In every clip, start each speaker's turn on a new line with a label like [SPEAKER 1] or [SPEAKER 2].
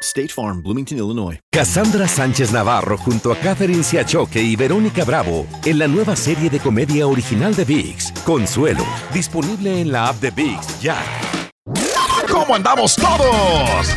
[SPEAKER 1] State Farm, Bloomington, Illinois.
[SPEAKER 2] Cassandra Sánchez Navarro junto a Catherine Siachoque y Verónica Bravo en la nueva serie de comedia original de VIX, Consuelo, disponible en la app de VIX ya.
[SPEAKER 3] ¿Cómo andamos todos?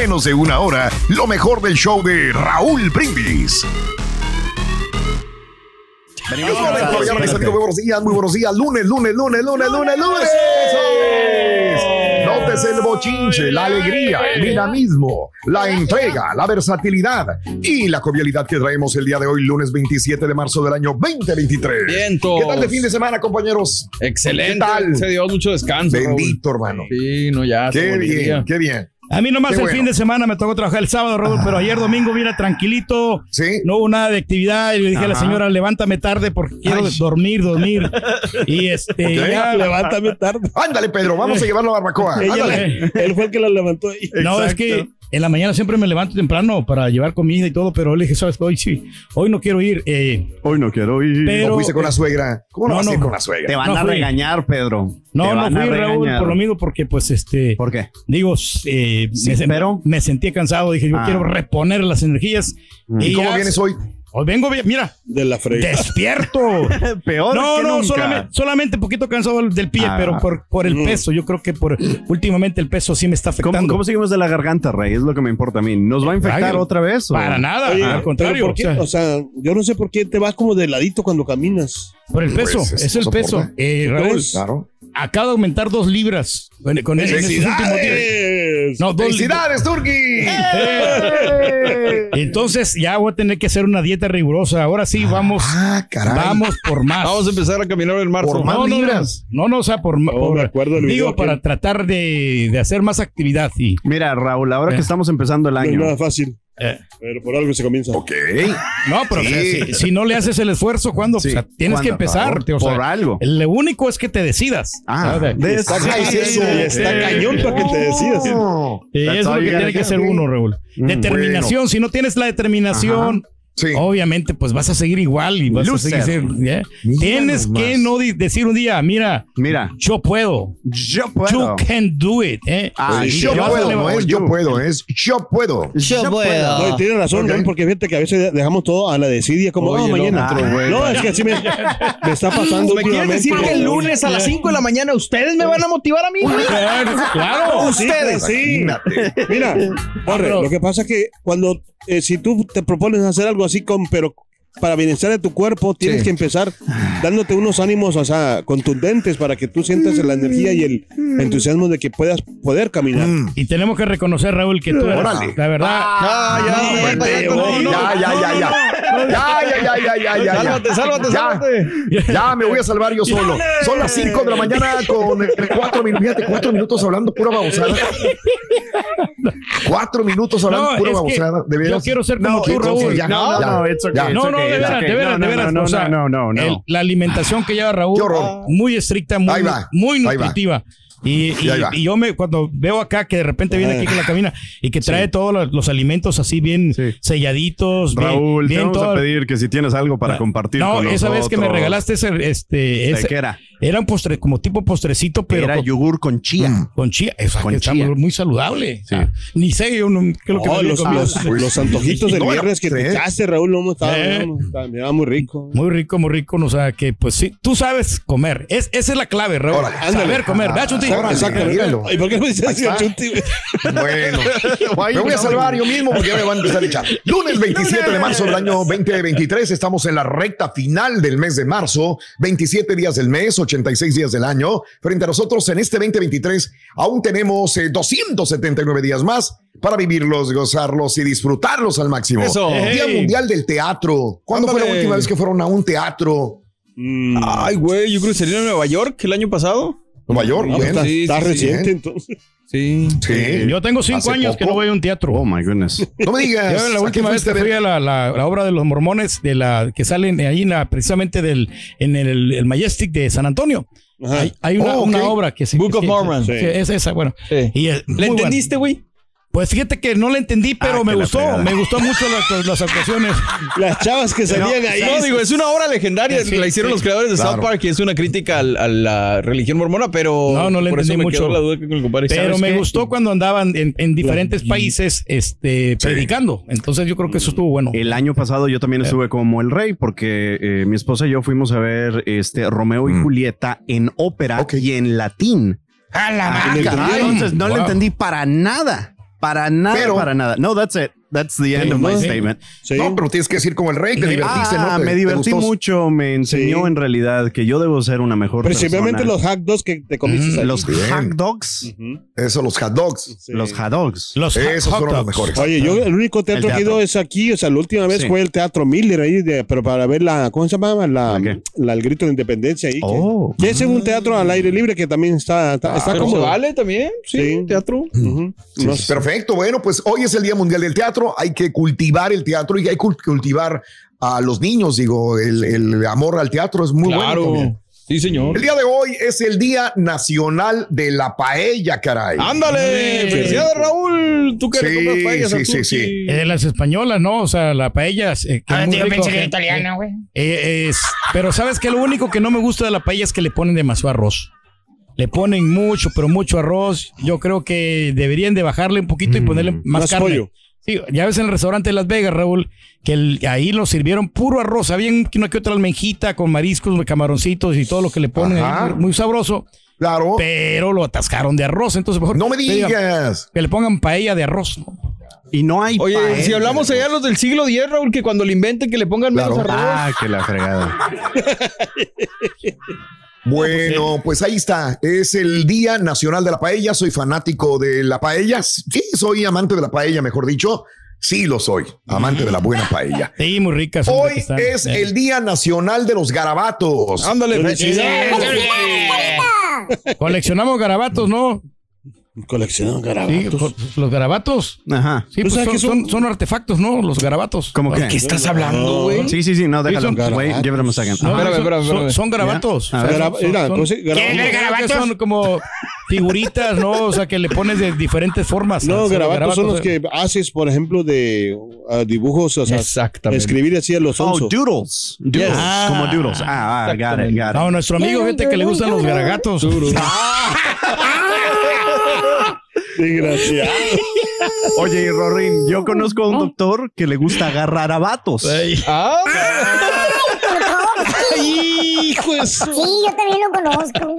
[SPEAKER 3] menos de una hora lo mejor del show de Raúl Brindis.
[SPEAKER 4] Venimos
[SPEAKER 3] Muy buenos
[SPEAKER 4] cansados,
[SPEAKER 3] días, mis
[SPEAKER 4] fíjate.
[SPEAKER 3] amigos, muy buenos días, muy buenos días. Lunes, lunes, lunes, lunes, lunes, lunes. Nótese el bochinche, la alegría, el dinamismo, la entrega, la versatilidad y la jovialidad que traemos el día de hoy, lunes 27 de marzo del año 2023.
[SPEAKER 4] Vientos.
[SPEAKER 3] ¿Qué tal de fin de semana, compañeros?
[SPEAKER 4] Excelente.
[SPEAKER 3] ¿Qué tal?
[SPEAKER 4] Se dio mucho descanso. Raúl.
[SPEAKER 3] Bendito, hermano.
[SPEAKER 4] Sí, no, ya.
[SPEAKER 3] Qué bien, qué bien.
[SPEAKER 5] A mí nomás
[SPEAKER 3] Qué
[SPEAKER 5] el
[SPEAKER 3] bueno.
[SPEAKER 5] fin de semana me tocó trabajar el sábado, Raúl, pero ayer domingo vine tranquilito.
[SPEAKER 3] Sí.
[SPEAKER 5] No hubo nada de actividad. Y le dije a la señora, levántame tarde porque quiero
[SPEAKER 3] Ay.
[SPEAKER 5] dormir, dormir. y este, ya, levántame tarde.
[SPEAKER 3] Ándale, Pedro, vamos a llevarlo a barbacoa.
[SPEAKER 5] Ella
[SPEAKER 6] Él fue el que la levantó ahí.
[SPEAKER 5] No, es que en la mañana siempre me levanto temprano para llevar comida y todo, pero le dije, ¿sabes? qué? Hoy sí, hoy no quiero ir. eh,
[SPEAKER 6] Hoy no quiero ir.
[SPEAKER 5] pero,
[SPEAKER 3] ¿O fuiste con la suegra? ¿Cómo no,
[SPEAKER 5] No,
[SPEAKER 3] vas a ir
[SPEAKER 5] no.
[SPEAKER 3] con la suegra?
[SPEAKER 6] Te van
[SPEAKER 5] No
[SPEAKER 6] a
[SPEAKER 5] fui.
[SPEAKER 6] regañar, Pedro.
[SPEAKER 5] no,
[SPEAKER 6] Te
[SPEAKER 5] no
[SPEAKER 6] van a
[SPEAKER 5] fui, Raúl, por lo mismo, porque pues este...
[SPEAKER 6] ¿Por qué?
[SPEAKER 5] Digo, eh,
[SPEAKER 6] Sí,
[SPEAKER 5] me, sen-
[SPEAKER 6] pero-
[SPEAKER 5] me sentía cansado. Dije, yo
[SPEAKER 6] Ah.
[SPEAKER 5] quiero reponer las energías.
[SPEAKER 3] ¿Y cómo
[SPEAKER 5] ya-
[SPEAKER 3] vienes hoy?
[SPEAKER 5] Hoy vengo bien, mira,
[SPEAKER 6] De la
[SPEAKER 5] despierto.
[SPEAKER 6] Peor
[SPEAKER 5] No,
[SPEAKER 6] que
[SPEAKER 5] no,
[SPEAKER 6] nunca.
[SPEAKER 5] solamente, solamente poquito cansado del- pie,
[SPEAKER 6] Ah.
[SPEAKER 5] pero por, por el peso. Yo creo que por últimamente el peso sí me está
[SPEAKER 6] ¿Cómo,
[SPEAKER 5] afectando.
[SPEAKER 6] cómo seguimos de la garganta, Rey? Es lo que me importa a mí. ¿Nos va a infectar
[SPEAKER 5] Ay,
[SPEAKER 6] otra vez? o?
[SPEAKER 5] Para nada,
[SPEAKER 7] Oye,
[SPEAKER 5] al contrario.
[SPEAKER 7] ¿por qué?
[SPEAKER 5] o sea,
[SPEAKER 7] O sea, yo no sé por qué te vas como de ladito cuando caminas.
[SPEAKER 5] por el peso,
[SPEAKER 3] Pues,
[SPEAKER 5] es el
[SPEAKER 3] soporta.
[SPEAKER 5] peso. Eh, Raúl,
[SPEAKER 3] Claro.
[SPEAKER 5] acabo de aumentar dos libras con, con en estos últimos días.
[SPEAKER 7] ¡Felicidades!
[SPEAKER 5] No, dos
[SPEAKER 3] ¡Felicidades, Turki!
[SPEAKER 5] Eh, Entonces ya voy a tener que hacer una dieta rigurosa. Ahora sí, vamos,
[SPEAKER 3] Ah, caray.
[SPEAKER 5] vamos por más.
[SPEAKER 6] Vamos a empezar a caminar en marzo.
[SPEAKER 3] Por más
[SPEAKER 5] no, no,
[SPEAKER 3] libras.
[SPEAKER 5] No, no, o sea, por,
[SPEAKER 7] me acuerdo del
[SPEAKER 5] digo
[SPEAKER 7] video
[SPEAKER 5] para
[SPEAKER 7] que-
[SPEAKER 5] tratar de, de hacer más actividad y
[SPEAKER 6] Mira, Raúl, ahora
[SPEAKER 5] Eh.
[SPEAKER 6] que estamos empezando el
[SPEAKER 7] No es
[SPEAKER 6] año.
[SPEAKER 7] nada fácil.
[SPEAKER 5] Eh.
[SPEAKER 7] Pero por algo se comienza.
[SPEAKER 3] Ok.
[SPEAKER 5] no, pero o sea,
[SPEAKER 3] Sí.
[SPEAKER 5] si, si no le haces el esfuerzo, ¿cuándo?
[SPEAKER 6] Sí,
[SPEAKER 5] O sea, tienes
[SPEAKER 6] ¿cuándo?
[SPEAKER 5] que empezar.
[SPEAKER 6] Por-
[SPEAKER 5] tío, o sea,
[SPEAKER 6] por algo.
[SPEAKER 5] Lo único es que te decidas.
[SPEAKER 6] Ah,
[SPEAKER 7] Está, cañón para que te decidas.
[SPEAKER 5] Eso es lo que tiene que hacer uno, Raúl. Determinación. Si no tienes la determinación,
[SPEAKER 3] Sí.
[SPEAKER 5] obviamente, pues vas a seguir igual y vas
[SPEAKER 6] Loser.
[SPEAKER 5] a seguir.
[SPEAKER 3] Mira
[SPEAKER 5] Tienes
[SPEAKER 3] nomás.
[SPEAKER 5] que no di- decir un día, mira,
[SPEAKER 6] Mira,
[SPEAKER 5] yo puedo.
[SPEAKER 6] yo
[SPEAKER 5] You
[SPEAKER 6] puedo.
[SPEAKER 5] can do it. ¿eh?
[SPEAKER 6] Ah,
[SPEAKER 3] yo puedo, no es yo puedo, es yo puedo.
[SPEAKER 6] Yo puedo.
[SPEAKER 7] No, y tienes razón, porque fíjate que a veces dejamos todo a la desidia, como
[SPEAKER 6] Oye,
[SPEAKER 7] "Oh, mañana.
[SPEAKER 6] no, güey.
[SPEAKER 7] No, es que así me, me está pasando.
[SPEAKER 8] ¿Me
[SPEAKER 7] últimamente.
[SPEAKER 8] decir que el lunes a las 5 de la mañana ustedes me van a motivar a mí?
[SPEAKER 5] Claro.
[SPEAKER 8] ustedes.
[SPEAKER 7] Sí. Mira, Borre,
[SPEAKER 5] pero-
[SPEAKER 7] lo que pasa es que cuando, eh, si tú te propones hacer algo así con, pero para bienestar de tu cuerpo, tienes
[SPEAKER 3] Sí.
[SPEAKER 7] que empezar dándote unos ánimos, o sea, contundentes para que tú sientas la energía y el entusiasmo de que puedas poder caminar.
[SPEAKER 3] Mm.
[SPEAKER 5] Y tenemos que reconocer, Raúl, que tú eres,
[SPEAKER 3] Órale.
[SPEAKER 5] la verdad.
[SPEAKER 8] Ah, ya, ya, ya,
[SPEAKER 3] ya,
[SPEAKER 8] ya,
[SPEAKER 3] ya, ya, ya, ya. Ya.
[SPEAKER 8] Sálvate, sálvate,
[SPEAKER 3] Ya.
[SPEAKER 8] sálvate.
[SPEAKER 3] Ya me voy a salvar yo solo. Son las 5 de la mañana con 4 minutos. Fíjate, 4 minutos hablando pura babosada. 4 minutos hablando
[SPEAKER 5] No,
[SPEAKER 3] pura babosada. De
[SPEAKER 5] yo quiero ser como
[SPEAKER 3] No,
[SPEAKER 5] tú, Raúl.
[SPEAKER 3] ya,
[SPEAKER 6] No,
[SPEAKER 3] ya.
[SPEAKER 6] no,
[SPEAKER 5] No, no,
[SPEAKER 6] okay,
[SPEAKER 5] de veras,
[SPEAKER 6] okay.
[SPEAKER 5] de veras,
[SPEAKER 6] No,
[SPEAKER 5] de veras.
[SPEAKER 6] no,
[SPEAKER 5] o sea,
[SPEAKER 6] no, no, no,
[SPEAKER 5] la alimentación que lleva Raúl, muy estricta, muy, nutritiva. Y,
[SPEAKER 3] Y ahí
[SPEAKER 5] y-
[SPEAKER 3] va.
[SPEAKER 5] y yo me, cuando veo acá que de repente viene aquí con la cabina y que trae todos los, alimentos así bien
[SPEAKER 6] Sí.
[SPEAKER 5] selladitos, bien-
[SPEAKER 6] Raúl, te
[SPEAKER 5] bien,
[SPEAKER 6] vamos
[SPEAKER 5] todo-
[SPEAKER 6] a pedir que si tienes algo para compartir
[SPEAKER 5] No,
[SPEAKER 6] con
[SPEAKER 5] esa vez que me regalaste ese, este, ese-
[SPEAKER 6] ¿Qué era?
[SPEAKER 5] era un postre, como tipo postrecito, pero
[SPEAKER 6] Era
[SPEAKER 5] con,
[SPEAKER 6] yogur con chía.
[SPEAKER 5] con chía. O sea,
[SPEAKER 6] Con
[SPEAKER 5] que está
[SPEAKER 6] chía.
[SPEAKER 5] muy, muy saludable.
[SPEAKER 6] Sí.
[SPEAKER 5] Ah, ni sé yo no, lo que
[SPEAKER 7] No, los, los, los antojitos del
[SPEAKER 3] No,
[SPEAKER 7] viernes que te echaste, Raúl, no estaba,
[SPEAKER 5] Eh.
[SPEAKER 7] no, estaba- muy rico.
[SPEAKER 5] Muy rico, muy rico. O sea, que pues sí, tú sabes comer. Es, esa es la clave, Raúl.
[SPEAKER 3] Órale.
[SPEAKER 5] Saber comer. ¿Verdad, Chuti?
[SPEAKER 3] Órale,
[SPEAKER 7] Exactamente.
[SPEAKER 3] míralo.
[SPEAKER 7] ¿Y por qué no me dices así. Chunti?
[SPEAKER 3] Bueno, me voy a salvar yo mismo porque ya me van a empezar a echar. Lunes 27 de marzo del año 2023, estamos en la recta final del mes de marzo, 27 días del mes, 86 días del año. Frente a nosotros en este 2023 aún tenemos eh, 279 días más para vivirlos, gozarlos y disfrutarlos al máximo.
[SPEAKER 4] Eso.
[SPEAKER 3] Día. Mundial del Teatro. ¿Cuándo fue la última vez que fueron a un teatro?
[SPEAKER 4] Ay, güey, yo creo que sería en Nueva York el año pasado.
[SPEAKER 3] Nueva York,
[SPEAKER 4] No, está- sí, sí,
[SPEAKER 7] reciente,
[SPEAKER 3] bien.
[SPEAKER 7] entonces.
[SPEAKER 4] Sí.
[SPEAKER 3] Sí.
[SPEAKER 5] Yo tengo cinco
[SPEAKER 3] Hace
[SPEAKER 5] años que no voy a un teatro.
[SPEAKER 6] Oh my goodness.
[SPEAKER 3] No me digas.
[SPEAKER 5] Yo
[SPEAKER 3] ¿a
[SPEAKER 5] la última vez que fui a la, la- la obra de los mormones de la que salen ahí en la- precisamente del en el, el Majestic de San Antonio.
[SPEAKER 7] Ajá.
[SPEAKER 5] Hay, hay una,
[SPEAKER 3] Oh,
[SPEAKER 5] una obra que se
[SPEAKER 4] Book of Mormon.
[SPEAKER 5] que-
[SPEAKER 7] Sí.
[SPEAKER 5] es esa, bueno.
[SPEAKER 4] Sí.
[SPEAKER 5] Y es muy
[SPEAKER 4] ¿Le entendiste, güey?
[SPEAKER 5] Pues fíjate que no la entendí, pero
[SPEAKER 6] Ah,
[SPEAKER 5] me
[SPEAKER 6] que
[SPEAKER 5] gustó. Me gustó mucho las, las actuaciones.
[SPEAKER 7] Las chavas que salían ahí.
[SPEAKER 4] No, digo, es una obra legendaria.
[SPEAKER 5] Sí,
[SPEAKER 4] la hicieron
[SPEAKER 5] sí.
[SPEAKER 4] los creadores de
[SPEAKER 3] Claro.
[SPEAKER 4] South Park y es una crítica a, la religión mormona, pero
[SPEAKER 5] No, no le
[SPEAKER 4] por eso
[SPEAKER 5] entendí
[SPEAKER 4] quedó
[SPEAKER 5] mucho.
[SPEAKER 4] la duda con el compadre.
[SPEAKER 5] Pero
[SPEAKER 4] ¿Sabes
[SPEAKER 5] me
[SPEAKER 4] qué?
[SPEAKER 5] gustó cuando andaban en, en diferentes países este, predicando. Entonces yo creo que eso estuvo bueno.
[SPEAKER 6] El año pasado yo también estuve como el rey porque eh, mi esposa y yo fuimos a ver este Romeo y Julieta en ópera y en latín.
[SPEAKER 5] ¡A la
[SPEAKER 3] Ah.
[SPEAKER 6] Entonces no le
[SPEAKER 5] Wow.
[SPEAKER 6] entendí para nada. Para nada,
[SPEAKER 3] Pero-
[SPEAKER 6] para nada. No, that's it. That's the end of my statement.
[SPEAKER 7] Sí.
[SPEAKER 3] No, pero tienes que decir como el rey, te divertiste,
[SPEAKER 6] Ah,
[SPEAKER 3] ¿no? ¿Te-
[SPEAKER 6] me divertí mucho. Me enseñó
[SPEAKER 7] Sí.
[SPEAKER 6] en realidad que yo debo ser una mejor
[SPEAKER 7] Principalmente
[SPEAKER 6] persona.
[SPEAKER 7] los hack dogs que te comiste.
[SPEAKER 5] Mm,
[SPEAKER 7] ahí.
[SPEAKER 6] los hot dogs.
[SPEAKER 3] Eso, los hot dogs.
[SPEAKER 7] Sí.
[SPEAKER 6] Los hot dogs.
[SPEAKER 5] Los
[SPEAKER 3] Esos
[SPEAKER 5] hot
[SPEAKER 3] fueron los mejores.
[SPEAKER 7] Oye, yo el único teatro,
[SPEAKER 6] El
[SPEAKER 7] que he ido es aquí, o sea, la última vez
[SPEAKER 6] Sí.
[SPEAKER 7] fue el Teatro Miller ahí, de- pero para ver la, ¿cómo se llama? La,
[SPEAKER 6] ¿La qué?
[SPEAKER 7] la- el grito de independencia ahí.
[SPEAKER 6] Oh.
[SPEAKER 7] Que, ese es un teatro al aire libre que también está, está, está
[SPEAKER 4] Pero
[SPEAKER 7] como
[SPEAKER 4] vale también, sí,
[SPEAKER 7] Sí.
[SPEAKER 4] teatro.
[SPEAKER 3] Perfecto. Bueno, pues hoy es el Día Mundial del Teatro. Hay que cultivar el teatro y hay que cultivar a los niños. Digo, el, el amor al teatro es muy
[SPEAKER 4] claro.
[SPEAKER 3] bueno. también.
[SPEAKER 4] sí, señor.
[SPEAKER 3] El día de hoy es el Día Nacional de la Paella, caray.
[SPEAKER 4] Ándale,
[SPEAKER 5] Sí.
[SPEAKER 4] felicidades, Raúl. Tú que
[SPEAKER 3] Sí,
[SPEAKER 4] le compras paellas
[SPEAKER 3] sí,
[SPEAKER 4] al
[SPEAKER 3] sí, sí.
[SPEAKER 5] Eh, las españolas, ¿no? O sea, la paella. eh, que es muy rico, que-
[SPEAKER 9] güey.
[SPEAKER 5] Eh, es, pero sabes que lo único que no me gusta de la paella es que le ponen demasiado arroz. Le ponen mucho, pero mucho arroz. Yo creo que deberían de bajarle un poquito y ponerle más,
[SPEAKER 7] Más
[SPEAKER 5] carne.
[SPEAKER 7] pollo.
[SPEAKER 5] Sí, ya ves en el restaurante de Las Vegas, Raúl, que el- ahí lo sirvieron puro arroz. Había una que otra almenjita con mariscos, camaroncitos y todo lo que le ponen. Ahí, muy sabroso.
[SPEAKER 3] Claro.
[SPEAKER 5] Pero lo atascaron de arroz. Entonces, mejor
[SPEAKER 3] No me digas.
[SPEAKER 5] que le pongan paella de arroz. ¿no?
[SPEAKER 6] Y no hay
[SPEAKER 4] Oye,
[SPEAKER 6] paella.
[SPEAKER 4] si hablamos allá los del siglo X, Raúl, que cuando lo inventen que le pongan menos arroz.
[SPEAKER 6] Ah, que la fregada.
[SPEAKER 3] Bueno, pues ahí está. Es el Día Nacional de la Paella. Soy fanático de la paella. Sí, soy amante de la paella, mejor dicho. Sí, lo soy. Amante de la buena paella.
[SPEAKER 5] Sí, muy ricas. son
[SPEAKER 3] Hoy es
[SPEAKER 5] Eh.
[SPEAKER 3] el Día Nacional de los Garabatos.
[SPEAKER 4] Ándale,
[SPEAKER 5] Coleccionamos garabatos, ¿no?
[SPEAKER 7] Coleccionan
[SPEAKER 5] Sí,
[SPEAKER 7] garabatos.
[SPEAKER 5] co- los garabatos.
[SPEAKER 6] Ajá.
[SPEAKER 5] Sí,
[SPEAKER 7] ¿Tú
[SPEAKER 5] pues son,
[SPEAKER 7] son?
[SPEAKER 5] artefactos, ¿no? Los garabatos.
[SPEAKER 6] ¿Cómo que?
[SPEAKER 4] ¿Qué estás hablando, güey?
[SPEAKER 6] Sí, sí, sí, no, déjalo. them a second.
[SPEAKER 5] No,
[SPEAKER 6] Ajá.
[SPEAKER 4] Espérame,
[SPEAKER 5] son-
[SPEAKER 4] espérame,
[SPEAKER 5] son-
[SPEAKER 4] espérame.
[SPEAKER 5] Son garabatos.
[SPEAKER 6] Ya.
[SPEAKER 7] Gara-
[SPEAKER 5] son-
[SPEAKER 7] mira,
[SPEAKER 5] son-
[SPEAKER 7] pues sí, garabatos.
[SPEAKER 5] Creo que
[SPEAKER 9] garabatos?
[SPEAKER 5] Son como figuritas, ¿no? O sea, que le pones de diferentes formas.
[SPEAKER 7] No, garabatos son los que haces, por ejemplo, de uh, dibujos, o sea,
[SPEAKER 4] Exactamente.
[SPEAKER 7] escribir así a los
[SPEAKER 6] Oh,
[SPEAKER 7] onzos.
[SPEAKER 6] doodles. Doodles.
[SPEAKER 7] Yes.
[SPEAKER 6] Como doodles. Ah, ah, got it, got it.
[SPEAKER 5] No, nuestro amigo, gente que le gustan los garagatos.
[SPEAKER 7] Desgraciado.
[SPEAKER 6] Oye, y Rorín, yo conozco a un doctor que le gusta agarrar a vatos.
[SPEAKER 4] Ah,
[SPEAKER 7] Hijo de
[SPEAKER 9] Sí, yo también lo conozco.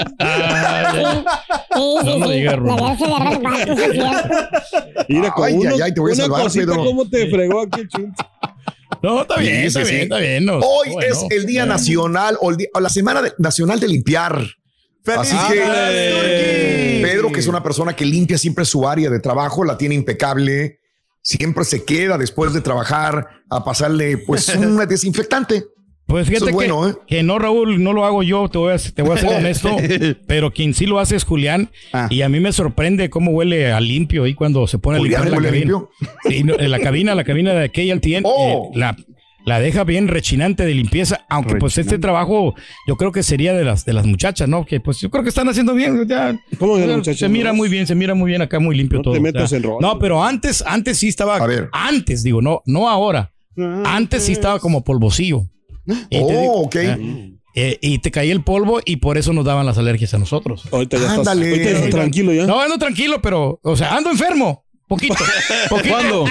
[SPEAKER 9] Sí, sí,
[SPEAKER 5] No
[SPEAKER 9] sí.
[SPEAKER 5] digas,
[SPEAKER 9] La
[SPEAKER 5] Rubén.
[SPEAKER 9] verdad se agarra el vato, sí es cierto.
[SPEAKER 7] Mira, con
[SPEAKER 3] Ay,
[SPEAKER 7] uno-
[SPEAKER 3] ay, ay, te voy a
[SPEAKER 7] una
[SPEAKER 3] salvar,
[SPEAKER 7] cosita,
[SPEAKER 3] Pedro.
[SPEAKER 7] ¿cómo te fregó aquí, Chunti?
[SPEAKER 5] No, está bien,
[SPEAKER 3] Sí,
[SPEAKER 5] está
[SPEAKER 3] sí,
[SPEAKER 5] bien,
[SPEAKER 3] sí.
[SPEAKER 5] está bien. no,
[SPEAKER 3] Hoy
[SPEAKER 5] bueno.
[SPEAKER 3] es el Día Nacional o, el día- o la Semana de- Nacional de Limpiar. Así que. Pedro, que es una persona que limpia siempre su área de trabajo, la tiene impecable, siempre se queda después de trabajar a pasarle pues un desinfectante.
[SPEAKER 5] Pues fíjate
[SPEAKER 3] Eso es bueno,
[SPEAKER 5] que,
[SPEAKER 3] ¿eh?
[SPEAKER 5] que no, Raúl, no lo hago yo, te voy a, te voy a ser honesto, pero quien sí lo hace es Julián.
[SPEAKER 6] Ah.
[SPEAKER 5] Y a mí me sorprende cómo huele a limpio ahí cuando se pone a limpiar la
[SPEAKER 3] huele
[SPEAKER 5] cabina.
[SPEAKER 3] limpio.
[SPEAKER 5] Sí, no, en la cabina, la cabina de KLTN,
[SPEAKER 3] Oh.
[SPEAKER 5] eh, la, la deja bien rechinante de limpieza, aunque pues este trabajo yo creo que sería de las de las muchachas, ¿no? Que pues yo creo que están haciendo bien. Ya,
[SPEAKER 7] ¿Cómo de las
[SPEAKER 5] se mira muy bien, se mira muy bien acá, muy limpio
[SPEAKER 7] No
[SPEAKER 5] todo.
[SPEAKER 7] te metas en.
[SPEAKER 5] No, pero antes, antes sí estaba,
[SPEAKER 3] A ver.
[SPEAKER 5] antes digo, no, no ahora. Antes sí estaba como polvocillo. Y digo-
[SPEAKER 3] Oh, ok.
[SPEAKER 5] eh, y te caía el polvo y por eso nos daban las alergias a nosotros.
[SPEAKER 7] Ahorita ya estás,
[SPEAKER 3] Ándale.
[SPEAKER 7] ahorita ya estás tranquilo ya.
[SPEAKER 5] No, ando tranquilo, pero, o sea, ando enfermo. Poquito. poquito.
[SPEAKER 4] ¿Cuándo?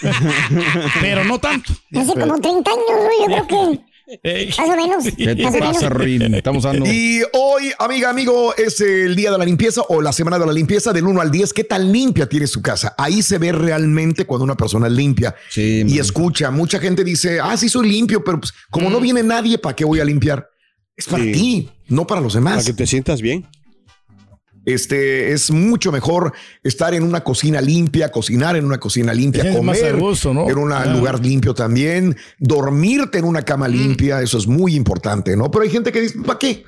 [SPEAKER 5] pero no tanto.
[SPEAKER 9] Hace como 30 años, güey, yo creo que Más o menos.
[SPEAKER 4] ¿Qué te pasa, Rin? Estamos dando.
[SPEAKER 3] Y hoy, amiga, amigo, es el día de la limpieza o la semana de la limpieza del 1 al 10. ¿Qué tan limpia tiene su casa? Ahí se ve realmente cuando una persona es limpia
[SPEAKER 4] Sí,
[SPEAKER 3] y
[SPEAKER 4] man.
[SPEAKER 3] escucha. Mucha gente dice, ah, sí, soy limpio, pero pues, como no viene nadie, ¿para qué voy a limpiar? Es para
[SPEAKER 7] Sí.
[SPEAKER 3] ti, no para los
[SPEAKER 7] Para
[SPEAKER 3] demás.
[SPEAKER 7] que te sientas bien.
[SPEAKER 3] Este es mucho mejor estar en una cocina limpia, cocinar en una cocina limpia,
[SPEAKER 5] Es
[SPEAKER 3] comer
[SPEAKER 5] a gusto, ¿no?
[SPEAKER 3] en un
[SPEAKER 5] Ah.
[SPEAKER 3] lugar limpio también, dormirte en una cama limpia, eso es muy importante, ¿no? Pero hay gente que dice, ¿para qué?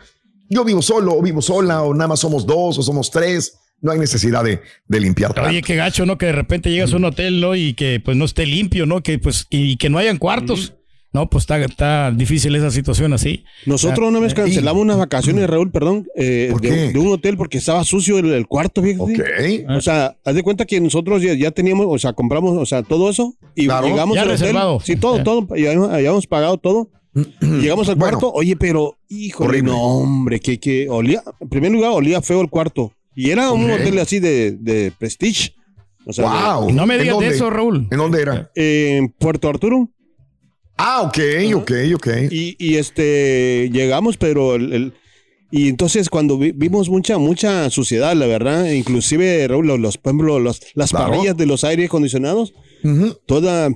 [SPEAKER 3] Yo vivo solo, o vivo sola, o nada más somos dos, o somos tres. No hay necesidad de, de limpiar.
[SPEAKER 5] Oye,
[SPEAKER 3] tanto.
[SPEAKER 5] qué gacho, ¿no? Que de repente llegas a un hotel, ¿no? Y que pues no esté limpio, ¿no? Que pues y que no hayan cuartos. No, pues está, está difícil esa situación así.
[SPEAKER 7] Nosotros una vez cancelamos unas vacaciones, Raúl, perdón, eh,
[SPEAKER 3] ¿Por
[SPEAKER 7] de, un hotel porque estaba sucio el, el cuarto, fíjate.
[SPEAKER 3] Ok.
[SPEAKER 7] O sea, haz de cuenta que nosotros ya, ya teníamos, o sea, compramos, o sea, todo eso y
[SPEAKER 3] Claro.
[SPEAKER 7] llegamos
[SPEAKER 5] Ya
[SPEAKER 7] al
[SPEAKER 5] reservado.
[SPEAKER 7] hotel. Sí, todo,
[SPEAKER 5] Ya.
[SPEAKER 7] todo, ya habíamos, habíamos pagado todo. Llegamos al
[SPEAKER 3] Bueno.
[SPEAKER 7] cuarto, oye, pero, híjole,
[SPEAKER 3] Horrible.
[SPEAKER 7] no, hombre, que, que olía, en primer lugar, olía feo el cuarto. Y era un hotel así de, de prestige. O sea,
[SPEAKER 3] Wow.
[SPEAKER 5] No me
[SPEAKER 3] ¿En
[SPEAKER 5] digas de eso, Raúl.
[SPEAKER 3] ¿En dónde era?
[SPEAKER 7] de- en Puerto Arturo.
[SPEAKER 3] Ah, ok, ok, ok.
[SPEAKER 7] Y, y, este llegamos, pero el, el- y entonces cuando vi- vimos mucha mucha suciedad, la verdad, inclusive Raúl, los, los por ejemplo, los- las
[SPEAKER 3] Claro.
[SPEAKER 7] parrillas de los aires acondicionados,
[SPEAKER 3] Ujú.
[SPEAKER 7] toda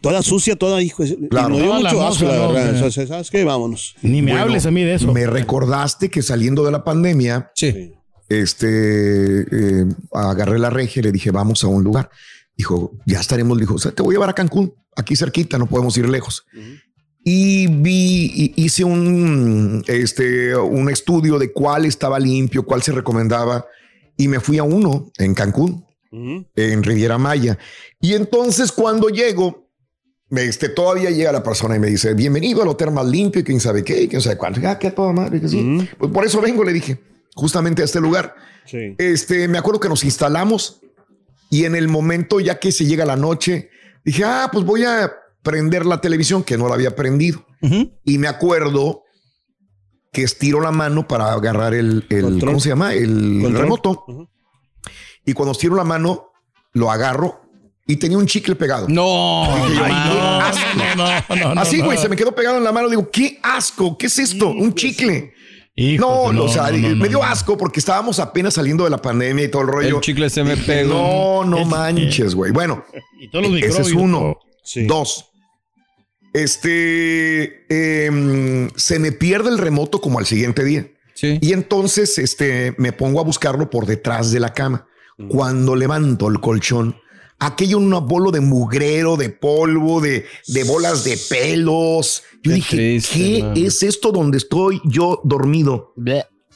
[SPEAKER 7] toda sucia, toda hijo, y
[SPEAKER 3] Claro.
[SPEAKER 7] nos dio mucho asco, la
[SPEAKER 5] ¿no?
[SPEAKER 7] verdad. Entonces, ¿sabes qué? Vámonos.
[SPEAKER 5] Ni me
[SPEAKER 3] Bueno,
[SPEAKER 5] hables a mí de eso.
[SPEAKER 3] Me recordaste que saliendo de la pandemia,
[SPEAKER 4] Sí.
[SPEAKER 3] este, eh, agarré la regia y le dije, vamos a un lugar. Dijo, ya estaremos. Dijo, o sea, te voy a llevar a Cancún, aquí cerquita, no podemos ir lejos. Y vi, y hice un, este, un estudio de cuál estaba limpio, cuál se recomendaba. Y me fui a uno en Cancún,
[SPEAKER 7] Ujú.
[SPEAKER 3] en Riviera Maya. Y entonces cuando llego, este, todavía llega la persona y me dice, bienvenido al hotel más limpio, y quién sabe qué, y quién sabe cuánto. Ya, que a toda madre, que sí.
[SPEAKER 7] Ujú.
[SPEAKER 3] Pues por eso vengo, le dije, justamente a este lugar.
[SPEAKER 7] Sí.
[SPEAKER 3] Este, me acuerdo que nos instalamos y en el momento ya que se llega la noche, dije, ah, pues voy a prender la televisión que no la había prendido. Y me acuerdo que estiró la mano para agarrar el, el. ¿cómo se llama? El
[SPEAKER 7] Control.
[SPEAKER 3] remoto. Y cuando estiro la mano, lo agarro y tenía un chicle pegado.
[SPEAKER 4] No,
[SPEAKER 3] Dije yo,
[SPEAKER 4] ay,
[SPEAKER 3] "Ay,
[SPEAKER 4] no.
[SPEAKER 3] qué asco".
[SPEAKER 5] no, no, no,
[SPEAKER 3] Así, güey, se me quedó pegado en la mano. Digo, qué asco, ¿qué es esto? un chicle.
[SPEAKER 5] Hijo,
[SPEAKER 3] no, o sea,
[SPEAKER 5] no, no,
[SPEAKER 3] me dio asco porque estábamos apenas saliendo de la pandemia y todo el rollo.
[SPEAKER 4] El chicle se me
[SPEAKER 3] Dije,
[SPEAKER 4] pegó.
[SPEAKER 3] No, no
[SPEAKER 5] Es-
[SPEAKER 3] manches, güey. Bueno,
[SPEAKER 5] Y todos los
[SPEAKER 3] ese es uno.
[SPEAKER 7] Sí.
[SPEAKER 3] Dos. Este em, se me pierde el remoto como al siguiente día.
[SPEAKER 4] Sí.
[SPEAKER 3] Y entonces este, me pongo a buscarlo por detrás de la cama. Cuando levanto el colchón, aquello un bolo de mugrero, de polvo, de, de bolas de pelos. Yo
[SPEAKER 4] Qué
[SPEAKER 3] dije,
[SPEAKER 4] triste,
[SPEAKER 3] ¿qué es esto donde estoy yo dormido?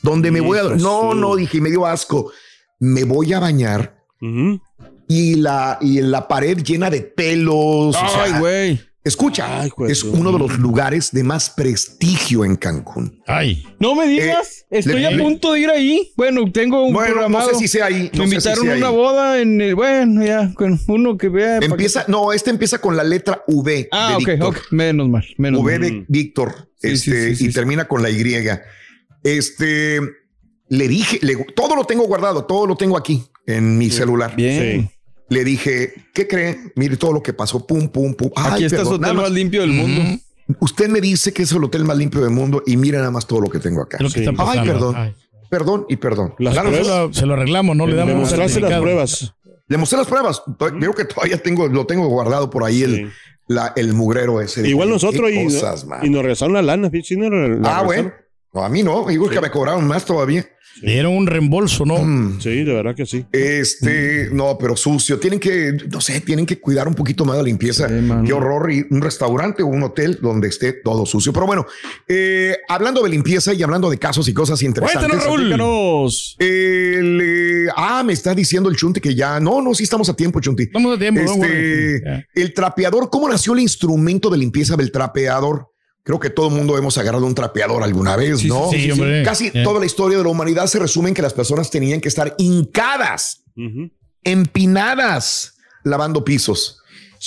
[SPEAKER 3] Donde me voy a... No, no, dije, me dio asco. Me voy a bañar y la, y la pared llena de pelos. o sea,
[SPEAKER 4] Ay, güey.
[SPEAKER 3] Escucha,
[SPEAKER 7] Ay,
[SPEAKER 3] es uno de los lugares de más prestigio en Cancún.
[SPEAKER 5] Ay.
[SPEAKER 4] No me digas.
[SPEAKER 3] Eh,
[SPEAKER 4] Estoy
[SPEAKER 3] le-
[SPEAKER 4] a
[SPEAKER 3] le-
[SPEAKER 4] punto de ir ahí. Bueno, tengo un
[SPEAKER 3] Bueno,
[SPEAKER 4] programado.
[SPEAKER 3] no sé si sea ahí. no
[SPEAKER 4] me
[SPEAKER 3] si
[SPEAKER 4] invitaron a una
[SPEAKER 3] ahí.
[SPEAKER 4] boda en el. Bueno, ya, con uno que vea.
[SPEAKER 3] Empieza, no, este empieza con la letra V
[SPEAKER 4] Ah,
[SPEAKER 3] de
[SPEAKER 4] ok,
[SPEAKER 3] Víctor.
[SPEAKER 4] ok. Menos mal, menos
[SPEAKER 3] V
[SPEAKER 4] mal.
[SPEAKER 3] de Víctor.
[SPEAKER 4] Sí,
[SPEAKER 3] este,
[SPEAKER 4] sí, sí,
[SPEAKER 3] y
[SPEAKER 4] sí,
[SPEAKER 3] termina con la Y. Este, le dije, le- todo lo tengo guardado, todo lo tengo aquí en mi celular.
[SPEAKER 4] Bien.
[SPEAKER 3] Le dije, ¿qué cree? Mire todo lo que pasó, pum, pum, pum. Ay,
[SPEAKER 4] Aquí está
[SPEAKER 3] nada
[SPEAKER 4] hotel
[SPEAKER 3] más.
[SPEAKER 4] más limpio del mundo.
[SPEAKER 3] Usted me dice que es el hotel más limpio del mundo y mira nada más todo lo que tengo acá.
[SPEAKER 7] Sí.
[SPEAKER 3] Ay, perdón.
[SPEAKER 5] Ay.
[SPEAKER 3] Perdón y perdón.
[SPEAKER 7] Las
[SPEAKER 3] Claro,
[SPEAKER 5] Se
[SPEAKER 7] pruebas.
[SPEAKER 5] lo, se lo arreglamos, no le
[SPEAKER 7] Le
[SPEAKER 5] damos
[SPEAKER 7] mostraste las pruebas.
[SPEAKER 3] Le mostré las pruebas. Creo que todavía tengo, lo tengo guardado por ahí
[SPEAKER 7] Sí.
[SPEAKER 3] el, la- el mugrero ese.
[SPEAKER 7] Igual nosotros y,
[SPEAKER 3] cosas, man.
[SPEAKER 7] y nos regresaron la lana. sí, nos la
[SPEAKER 3] ah,
[SPEAKER 7] regresaron.
[SPEAKER 3] bueno. No, a mí no. Digo que me cobraron más todavía.
[SPEAKER 5] Dieron un reembolso, ¿no?
[SPEAKER 3] Mm.
[SPEAKER 7] Sí, de verdad que sí.
[SPEAKER 3] Este, no, pero sucio. Tienen que, no sé, tienen que cuidar un poquito más la limpieza.
[SPEAKER 4] Sí.
[SPEAKER 3] Qué horror. Y un restaurante o un hotel donde esté todo sucio. Pero bueno, eh, hablando de limpieza y hablando de casos y cosas interesantes.
[SPEAKER 5] Cuéntanos, Raúl.
[SPEAKER 3] El, eh, ah, me está diciendo el Chunti que ya. No, no, sí estamos a tiempo, Chunti.
[SPEAKER 5] Estamos a tiempo.
[SPEAKER 3] Este,
[SPEAKER 5] Ya.
[SPEAKER 3] el trapeador, ¿cómo nació el instrumento de limpieza del trapeador? Creo que todo el mundo hemos agarrado un trapeador alguna vez,
[SPEAKER 4] Sí,
[SPEAKER 3] ¿no?
[SPEAKER 5] sí, sí, hombre.
[SPEAKER 3] Casi
[SPEAKER 5] Yeah.
[SPEAKER 3] toda la historia de la humanidad se resume en que las personas tenían que estar hincadas, empinadas, lavando pisos.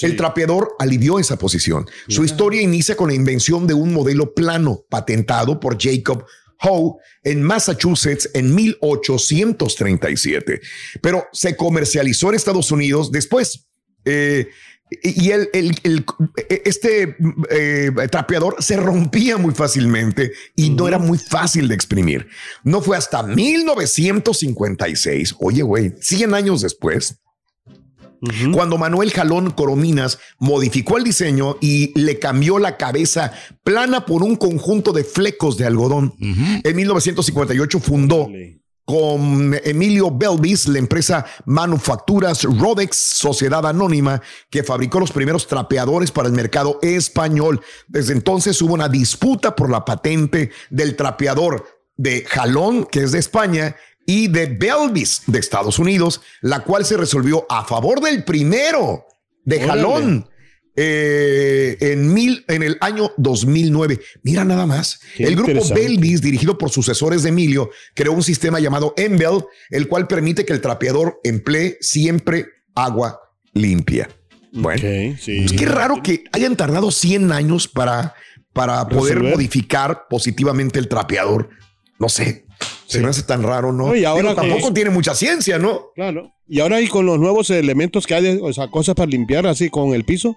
[SPEAKER 3] El trapeador alivió esa posición. Su historia inicia con la invención de un modelo plano patentado por Jacob Howe en Massachusetts en 1837, pero se comercializó en Estados Unidos después. Eh, y el, el- el- este eh, trapeador se rompía muy fácilmente y no era muy fácil de exprimir. No fue hasta 1956, oye, güey, 100 años después, cuando Manuel Jalón Corominas modificó el diseño y le cambió la cabeza plana por un conjunto de flecos de algodón. En 1958 fundó con Emilio Belvis la empresa Manufacturas Rodex, sociedad anónima que fabricó los primeros trapeadores para el mercado español. Desde entonces hubo una disputa por la patente del trapeador de Jalón, que es de España, y de Belvis de Estados Unidos, la cual se resolvió a favor del primero de. Jalón eh, en, mil, en el año 2009. Mira nada más.
[SPEAKER 7] Qué
[SPEAKER 3] el grupo. Belvis, dirigido por sucesores de Emilio, creó un sistema llamado Embel, el cual permite que el trapeador emplee siempre agua limpia. Bueno, pues qué raro que hayan tardado 100 años para, para poder
[SPEAKER 7] Resolver.
[SPEAKER 3] modificar positivamente el trapeador. No sé, se me hace tan raro, ¿no?
[SPEAKER 7] No, y ahora
[SPEAKER 3] Digo,
[SPEAKER 7] que-
[SPEAKER 3] tampoco tiene mucha ciencia, ¿no?
[SPEAKER 7] Claro. Y ahora y con los nuevos elementos que hay, o sea, cosas para limpiar así con el piso.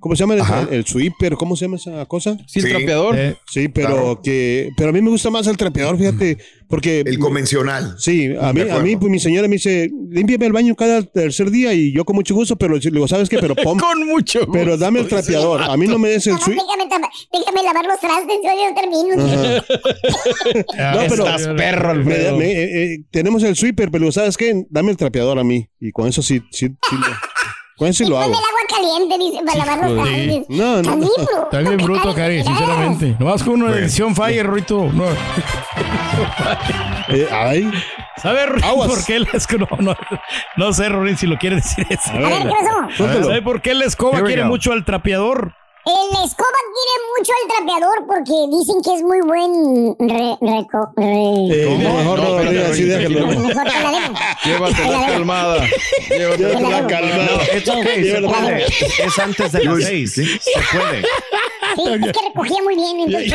[SPEAKER 7] ¿Cómo se llama el, el sweeper? ¿Cómo se llama esa cosa?
[SPEAKER 4] Sí, el trapeador.
[SPEAKER 5] Eh,
[SPEAKER 7] Sí, pero
[SPEAKER 3] Claro.
[SPEAKER 7] que pero a mí me gusta más el trapeador, fíjate, porque
[SPEAKER 3] El convencional.
[SPEAKER 7] Sí, a mí, a mí pues mi señora me dice, límpiame el baño cada tercer día y yo con mucho gusto, pero le digo, ¿sabes qué? Pero pon,
[SPEAKER 5] Con mucho gusto.
[SPEAKER 7] pero dame el trapeador. A mí no me des el sweeper.
[SPEAKER 9] déjame, lavar los trastes, yo ya termino.
[SPEAKER 7] No, pero
[SPEAKER 4] Estás perro,
[SPEAKER 7] me-
[SPEAKER 4] Alfredo.
[SPEAKER 7] me- eh, eh, tenemos el sweeper, pero ¿sabes qué? Dame el trapeador a mí y con eso sí, sí, sí eso sí lo hago.
[SPEAKER 9] el agua caliente, dice, para lavar los
[SPEAKER 5] Sí.
[SPEAKER 7] No, no.
[SPEAKER 5] Está bien bruto, Cari, sinceramente. Nomás con una edición Fire, Ruito. No.
[SPEAKER 7] Eh, ay,
[SPEAKER 5] ¿Sabe, Ruito,
[SPEAKER 7] Aguas.
[SPEAKER 5] por qué la escoba? No, no sé, Rorín, si lo quiere decir eso.
[SPEAKER 9] A ver, ¿qué pasó?
[SPEAKER 7] suéltalo.
[SPEAKER 5] ¿Sabe por qué la escoba quiere
[SPEAKER 4] go.
[SPEAKER 5] mucho al trapeador?
[SPEAKER 9] El escoba quiere mucho al trapeador porque dicen que es muy buen re, reco, re-
[SPEAKER 7] Eh, no, mejor no, así, déjalo.
[SPEAKER 4] Llévatela calmada. Llévatela
[SPEAKER 7] calmada.
[SPEAKER 6] No, it's okay, se puede. Es antes de las seis. Se puede.
[SPEAKER 9] Sí, es que recogía muy bien. Entonces,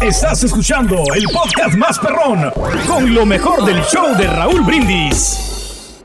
[SPEAKER 10] Estás escuchando el podcast más perrón con lo mejor del show de Raúl Brindis.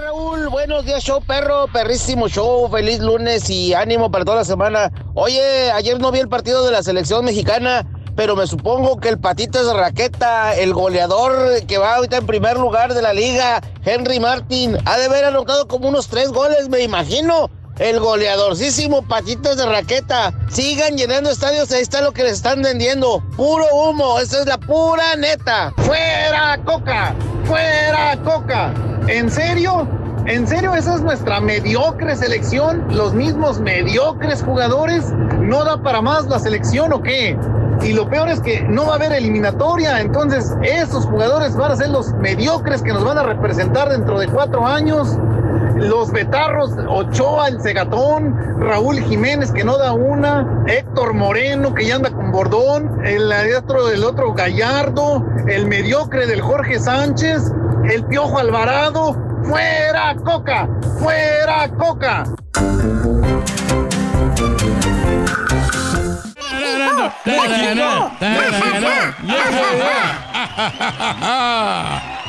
[SPEAKER 11] Raúl, buenos días, show perro, perrísimo show, feliz lunes y ánimo para toda la semana. Oye, ayer no vi el partido de la selección mexicana, pero me supongo que el patitas de raqueta, el goleador que va ahorita en primer lugar de la liga, Henry Martin, ha de haber anotado como unos tres goles, me imagino. El goleadorcísimo patitas de raqueta. Sigan llenando estadios, ahí está lo que les están vendiendo. Puro humo, esa es la pura neta. ¡Fuera Coca! ¡Fuera Coca! ¿En serio? ¿En serio esa es nuestra mediocre selección? ¿Los mismos mediocres jugadores? ¿No da para más la selección o qué? Y lo peor es que no va a haber eliminatoria, entonces esos jugadores van a ser los mediocres que nos van a representar dentro de cuatro años. Los Betarros, Ochoa, el Segatón, Raúl Jiménez que no da una, Héctor Moreno que ya anda con bordón, el otro del otro Gallardo, el mediocre del Jorge Sánchez, el Piojo Alvarado, fuera Coca, fuera Coca.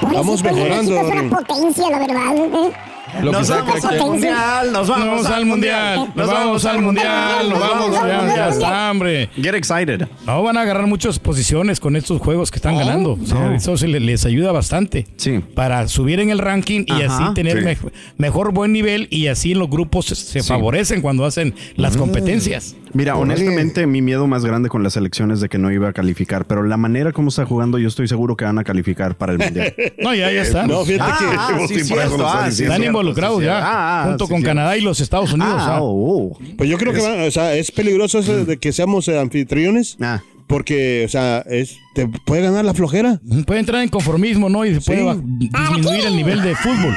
[SPEAKER 7] Vamos mejorando,
[SPEAKER 9] Es una potencia, la verdad. ¿eh?
[SPEAKER 4] Lo
[SPEAKER 5] Nos vamos al mundial, nos vamos al mundial, nos vamos al mundial, nos vamos, ya, ya está, hombre.
[SPEAKER 6] Get excited.
[SPEAKER 5] No, van a agarrar muchas posiciones con estos juegos que están ganando. O sea,
[SPEAKER 6] no.
[SPEAKER 5] Eso se le- les ayuda bastante.
[SPEAKER 6] Sí.
[SPEAKER 5] Para subir en el ranking y
[SPEAKER 6] Ajá,
[SPEAKER 5] así tener
[SPEAKER 6] sí.
[SPEAKER 5] mejor buen nivel y así los grupos se, se
[SPEAKER 6] Sí.
[SPEAKER 5] favorecen cuando hacen las competencias.
[SPEAKER 6] Mira, honestamente, mi miedo más grande con la selección es de que no iba a calificar, pero la manera como está jugando, yo estoy seguro que van a calificar para el mundial.
[SPEAKER 5] No, ya, ya está.
[SPEAKER 7] No, fíjate
[SPEAKER 6] Ah,
[SPEAKER 7] que
[SPEAKER 6] ah, sí, cierto. Ah, sí.
[SPEAKER 5] Involucrados
[SPEAKER 6] pues,
[SPEAKER 5] ya,
[SPEAKER 6] ah, ah,
[SPEAKER 5] junto
[SPEAKER 6] sí,
[SPEAKER 5] con
[SPEAKER 6] sí.
[SPEAKER 5] Canadá y los Estados Unidos.
[SPEAKER 7] Ah,
[SPEAKER 5] ah.
[SPEAKER 6] oh,
[SPEAKER 7] Pues yo creo que va- o sea, es peligroso eso de que seamos eh, anfitriones.
[SPEAKER 6] Ah.
[SPEAKER 7] Porque, o sea, es, te puede ganar la flojera.
[SPEAKER 5] Puede entrar en conformismo, ¿no? Y se puede
[SPEAKER 7] Sí.
[SPEAKER 5] disminuir el nivel de fútbol.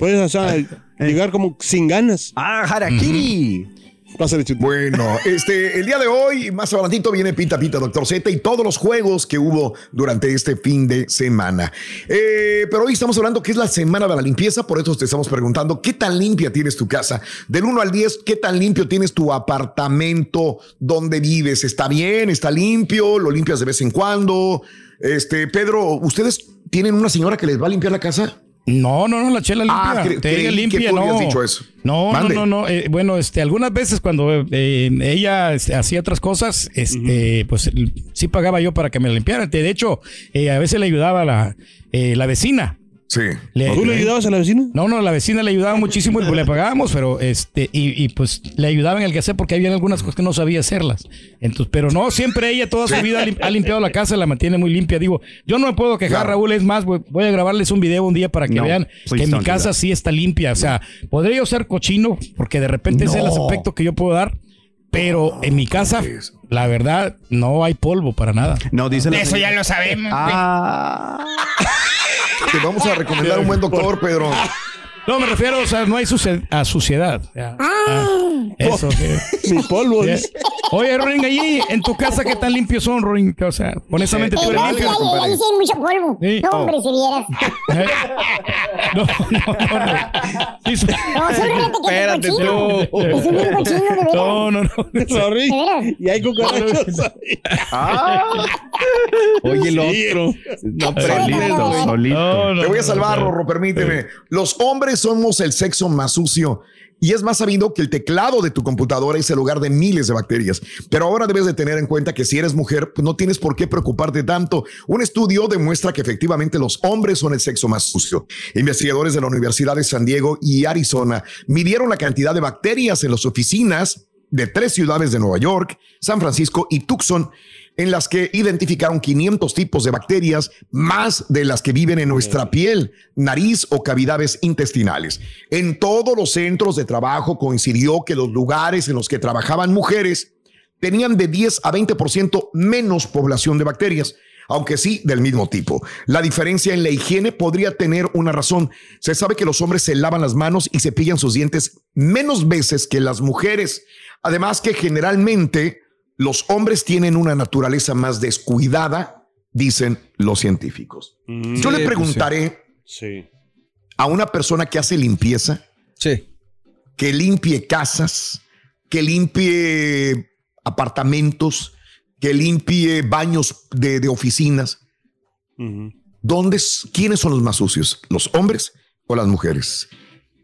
[SPEAKER 7] Puedes, o sea, llegar como sin ganas.
[SPEAKER 6] Ah, harakiri.
[SPEAKER 3] Bueno, este, el día de hoy, más adelantito, viene Pita Pita Doctor Z y todos los juegos que hubo durante este fin de semana. Eh, pero hoy estamos hablando que es la semana de la limpieza, por eso te estamos preguntando qué tan limpia tienes tu casa. Del 1 al 10, qué tan limpio tienes tu apartamento donde vives. ¿Está bien? ¿Está limpio? ¿Lo limpias de vez en cuando? Este, Pedro, ¿ustedes tienen una señora que les va a limpiar la casa?
[SPEAKER 5] No, no, no, la chela limpia.
[SPEAKER 3] Ah,
[SPEAKER 5] Te-
[SPEAKER 3] que
[SPEAKER 5] limpia,
[SPEAKER 3] tú
[SPEAKER 5] no.
[SPEAKER 3] habías dicho eso.
[SPEAKER 5] No, no, no, no. eh, bueno, este, algunas veces cuando eh, ella este, hacía otras cosas, este, pues sí pagaba yo para que me la limpiara. De hecho, eh, a veces le ayudaba la, eh, la vecina.
[SPEAKER 3] Sí.
[SPEAKER 7] ¿Tú le ayudabas a la vecina?
[SPEAKER 5] No, no, la vecina le ayudaba muchísimo y pues le pagábamos, pero este, y, y, pues le ayudaba en el quehacer porque había algunas cosas que no sabía hacerlas. Entonces, pero no, siempre ella toda su vida ha limpiado la casa, la mantiene muy limpia. Digo, yo no me puedo quejar, Raúl, es más, voy, voy a grabarles un video un día para que
[SPEAKER 6] No,
[SPEAKER 5] vean que mi casa sí está limpia. O sea, podría yo ser cochino porque de repente es el aspecto que yo puedo dar. Pero en mi casa, la verdad, no hay polvo para nada.
[SPEAKER 6] No, dice la
[SPEAKER 8] Eso ya lo sabemos.
[SPEAKER 6] Ah.
[SPEAKER 3] Te vamos a recomendar un buen doctor, Pedro.
[SPEAKER 5] No, me refiero, o sea, no hay a suciedad. Ya. Ah, eso, sí.
[SPEAKER 7] Mi polvo.
[SPEAKER 5] Sí. Oye, Rorin, allí en tu casa, ¿qué tan limpios son, Rorin? O sea, honestamente tú eres limpio.
[SPEAKER 9] ahí, ahí sí hay mucho polvo.
[SPEAKER 5] Sí.
[SPEAKER 9] No,
[SPEAKER 5] Oh.
[SPEAKER 9] hombre, si vieras.
[SPEAKER 5] ¿Eh? No, no, no. no. Sí.
[SPEAKER 9] No, sí, fíjate que
[SPEAKER 8] Espérate,
[SPEAKER 9] es cochino.
[SPEAKER 8] tú.
[SPEAKER 9] Es un bien cochino, de veras.
[SPEAKER 5] No, no, no.
[SPEAKER 7] Sorry.
[SPEAKER 9] De veras.
[SPEAKER 7] Y hay cucarachas.
[SPEAKER 8] Oye, el otro.
[SPEAKER 6] No,
[SPEAKER 9] Solito,
[SPEAKER 6] solito, solito.
[SPEAKER 5] No, no,
[SPEAKER 3] Te voy a
[SPEAKER 5] no,
[SPEAKER 3] salvar,
[SPEAKER 5] no.
[SPEAKER 3] Rorro, permíteme. Los hombres somos el sexo más sucio. Y es más sabido que el teclado de tu computadora es el hogar de miles de bacterias. Pero ahora debes de tener en cuenta que si eres mujer, pues no tienes por qué preocuparte tanto. Un estudio demuestra que efectivamente los hombres son el sexo más sucio. Investigadores de la Universidad de San Diego y Arizona midieron la cantidad de bacterias en las oficinas de tres ciudades de Nueva York, San Francisco y Tucson, en las que identificaron 500 tipos de bacterias, más de las que viven en nuestra piel, nariz o cavidades intestinales. En todos los centros de trabajo coincidió que los lugares en los que trabajaban mujeres tenían de 10 a 20% menos población de bacterias, aunque sí del mismo tipo. La diferencia en la higiene podría tener una razón. Se sabe que los hombres se lavan las manos y cepillan sus dientes menos veces que las mujeres. Además que generalmente los hombres tienen una naturaleza más descuidada, dicen los científicos. Yo le
[SPEAKER 4] pues
[SPEAKER 3] preguntaré
[SPEAKER 7] Sí.
[SPEAKER 3] a una persona que hace limpieza,
[SPEAKER 4] Sí.
[SPEAKER 3] que limpie casas, que limpie apartamentos, que limpie baños de, de oficinas. ¿Dónde, es- ¿Quiénes son los más sucios? ¿Los hombres o las mujeres?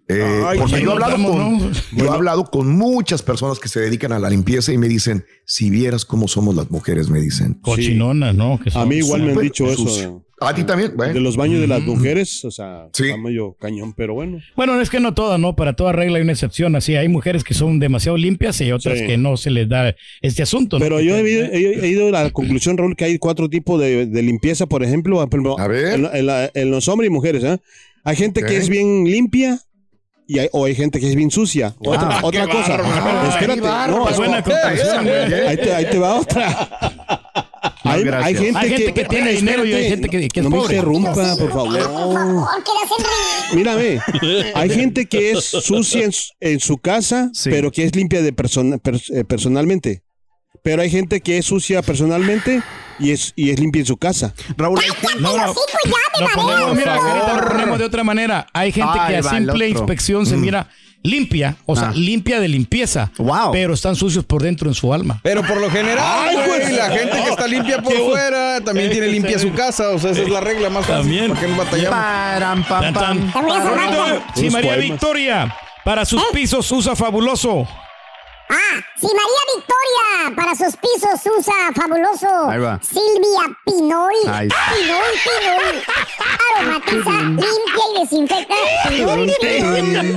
[SPEAKER 3] Eh,
[SPEAKER 7] Ay,
[SPEAKER 3] porque yo he, hablado con,
[SPEAKER 5] ¿no?
[SPEAKER 3] yo he hablado con muchas personas que se dedican a la limpieza y me dicen, si vieras cómo somos las mujeres, me dicen.
[SPEAKER 5] Cochinonas, ¿no? Que
[SPEAKER 7] A mí igual me han dicho eso.
[SPEAKER 3] A ti también,
[SPEAKER 7] De
[SPEAKER 3] bueno.
[SPEAKER 7] los baños de las mujeres, o sea,
[SPEAKER 3] Sí.
[SPEAKER 7] está medio cañón, pero bueno.
[SPEAKER 5] Bueno, es que no todas, ¿no? Para toda regla hay una excepción. Así, hay mujeres que son demasiado limpias y otras
[SPEAKER 7] Sí.
[SPEAKER 5] que no se les da este asunto. ¿no?
[SPEAKER 7] Pero yo he, ido- he- he ido a la conclusión, Raúl, que hay cuatro tipos de, de limpieza, por ejemplo,
[SPEAKER 3] A ver.
[SPEAKER 7] En, en la- en los hombres y mujeres. ¿eh? Hay gente que es bien limpia y hay, o hay gente que es bien sucia. Otra,
[SPEAKER 3] Ah,
[SPEAKER 7] cosa.
[SPEAKER 3] bárbaro.
[SPEAKER 7] Espérate, no,
[SPEAKER 5] buena güey.
[SPEAKER 7] ahí, te, ahí te va otra. hay, hay gente,
[SPEAKER 5] Hay gente que tiene dinero y hay gente que- que es
[SPEAKER 7] no me
[SPEAKER 5] pobre.
[SPEAKER 7] interrumpa, por favor. Mírame, hay gente que es sucia en, su- en su casa,
[SPEAKER 6] Sí.
[SPEAKER 7] pero que es limpia de persona- pers- eh, personalmente. Pero hay gente que es sucia personalmente y es, y es limpia en su casa.
[SPEAKER 6] Raúl,
[SPEAKER 5] No, no. Lo
[SPEAKER 9] mareo.
[SPEAKER 5] ponemos, mira, ahorita lo ponemos de otra manera. Hay gente que a
[SPEAKER 6] va
[SPEAKER 5] simple inspección se mira limpia, o sea,
[SPEAKER 6] Ah.
[SPEAKER 5] limpia de limpieza.
[SPEAKER 6] Wow.
[SPEAKER 5] Pero están sucios por dentro en su alma.
[SPEAKER 4] Pero por lo general,
[SPEAKER 7] Ay, pues,
[SPEAKER 4] la gente que está limpia por fuera también tiene limpia su casa. O sea, esa es la regla más fácil.
[SPEAKER 5] También.
[SPEAKER 4] ¿Para batallamos?
[SPEAKER 6] Param, pam, pam.
[SPEAKER 5] Si María. Victoria para sus pisos usa fabuloso.
[SPEAKER 9] Ah, si María Victoria para sus pisos usa fabuloso.
[SPEAKER 6] Ahí va.
[SPEAKER 9] Silvia Pinol.
[SPEAKER 6] Ahí está.
[SPEAKER 9] Pinol, Pinol. Aromatiza, limpia y desinfecta. Pinol, Pinol.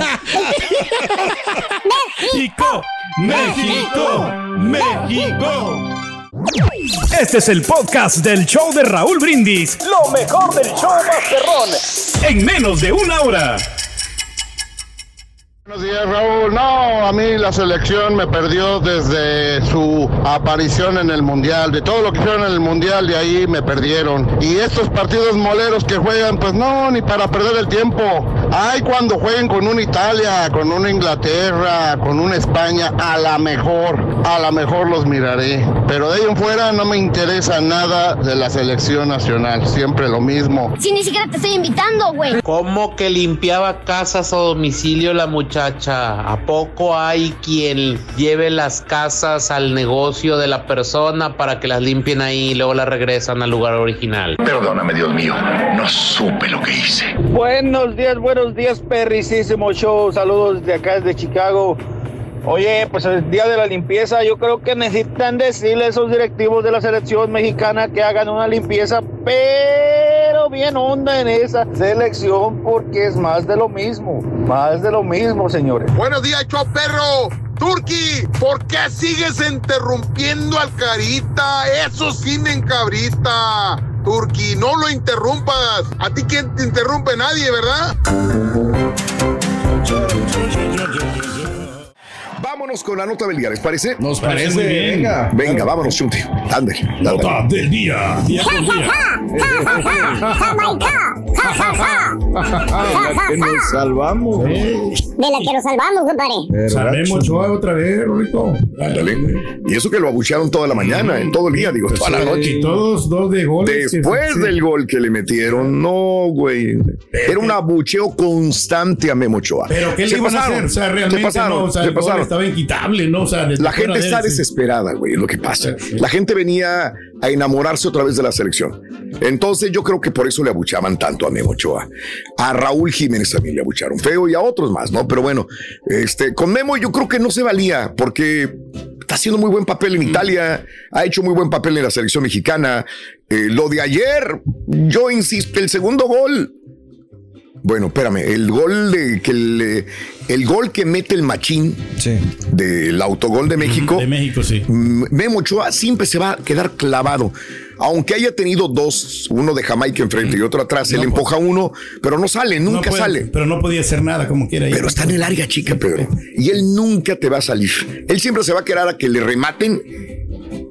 [SPEAKER 5] México, México, México.
[SPEAKER 10] Este es el podcast del show de Raúl Brindis. Lo mejor del show Masterrón. En menos de una hora.
[SPEAKER 12] Buenos días, Raúl. No, a mí la selección me perdió desde su aparición en el Mundial. De todo lo que hicieron en el Mundial, de ahí me perdieron. Y estos partidos moleros que juegan, pues no, ni para perder el tiempo. Ay, cuando jueguen con una Italia, con una Inglaterra, con una España, a la mejor, a la mejor los miraré. Pero de ahí en fuera no me interesa nada de la selección nacional. Siempre lo mismo.
[SPEAKER 9] Si ni siquiera te estoy invitando, güey.
[SPEAKER 13] ¿Cómo que limpiaba casas a domicilio la muchacha? ¿A poco hay quien lleve las casas al negocio de la persona para que las limpien ahí y luego las regresan al lugar original?
[SPEAKER 3] Perdóname, Dios mío, no supe lo que hice.
[SPEAKER 11] Buenos días, buenos días, perricísimo show. Saludos de acá desde Chicago. Oye, pues el día de la limpieza, yo creo que necesitan decirle a esos directivos de la selección mexicana que hagan una limpieza, pero bien onda en esa selección, porque es más de lo mismo, más de lo mismo, señores.
[SPEAKER 14] Buenos días, show perro. Turki, ¿por qué sigues interrumpiendo al carita? Eso sí me encabrista. Turki, no lo interrumpas. A ti quien te interrumpe nadie, ¿verdad?
[SPEAKER 3] Vámonos con la nota del día, ¿les parece?
[SPEAKER 4] Nos parece muy bien.
[SPEAKER 3] Venga, venga, vámonos, Chunti. Ándale.
[SPEAKER 10] Nota del día. día con día.
[SPEAKER 8] que nos salvamos.
[SPEAKER 9] De la que nos salvamos, compadre.
[SPEAKER 4] Salvemos Ochoa otra vez, Rorito.
[SPEAKER 3] Ándale. Y eso que lo abuchearon toda la mañana, en todo el día, digo, toda la noche.
[SPEAKER 4] Y todos dos de goles.
[SPEAKER 3] Después del gol que le metieron, no, güey. Era un abucheo constante a Memo Ochoa.
[SPEAKER 4] Pero ¿qué le
[SPEAKER 3] Se
[SPEAKER 4] iban a
[SPEAKER 3] pasaron,
[SPEAKER 4] hacer? O sea,
[SPEAKER 3] se
[SPEAKER 4] realmente
[SPEAKER 3] pasaron,
[SPEAKER 4] no, o sea,
[SPEAKER 3] se
[SPEAKER 4] el gol
[SPEAKER 3] pasaron.
[SPEAKER 4] estaba inquitable, ¿no? O sea,
[SPEAKER 3] La gente está
[SPEAKER 4] él,
[SPEAKER 3] desesperada, güey, es lo que pasa. La gente venía a enamorarse otra vez de la selección. Entonces yo creo que por eso le abuchaban tanto a Memo Ochoa. A Raúl Jiménez también le abucharon feo y a otros más, ¿no? Pero bueno, este, con Memo yo creo que no se valía porque está haciendo muy buen papel en Italia, ha hecho muy buen papel en la selección mexicana. Eh, lo de ayer, yo insisto, el segundo gol. Bueno, espérame, el gol de que el, el gol que mete el machín del autogol de México.
[SPEAKER 4] De México, sí.
[SPEAKER 3] Memo Ochoa siempre se va a quedar clavado. Aunque haya tenido dos, uno de Jamaica enfrente y otro atrás, él empuja uno, pero no sale, nunca
[SPEAKER 4] No puede-
[SPEAKER 3] sale.
[SPEAKER 4] Pero no podía hacer nada como quiera.
[SPEAKER 3] Pero está en el área chica, Pedro. Y él nunca te va a salir. Él siempre se va a quedar a que le rematen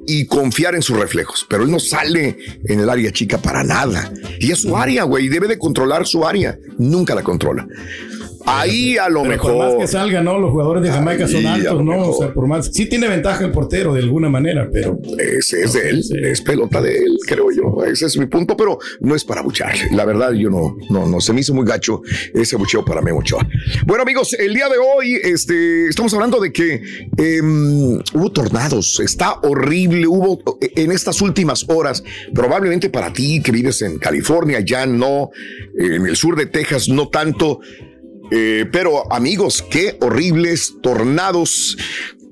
[SPEAKER 3] y confiar en sus reflejos. Pero él no sale en el área chica para nada. Y es su área, güey. Debe de controlar su área. Nunca la controla. Ahí a lo
[SPEAKER 4] Pero
[SPEAKER 3] mejor.
[SPEAKER 4] por más que salga, ¿no? Los jugadores de Jamaica son
[SPEAKER 3] Ahí,
[SPEAKER 4] altos, ¿no? O sea, por más. Sí tiene ventaja el portero de alguna manera, pero.
[SPEAKER 3] Ese es de él, es pelota de él, creo yo. Ese es mi punto, pero no es para bucharle. La verdad, yo no, no, no, se me hizo muy gacho ese bucheo para Memo Ochoa. Bueno, amigos, el día de hoy este, estamos hablando de que em, hubo tornados, está horrible, hubo eh, en estas últimas horas, probablemente para ti que vives en California, ya no, en el sur de Texas, no tanto. Eh, pero amigos, qué horribles tornados.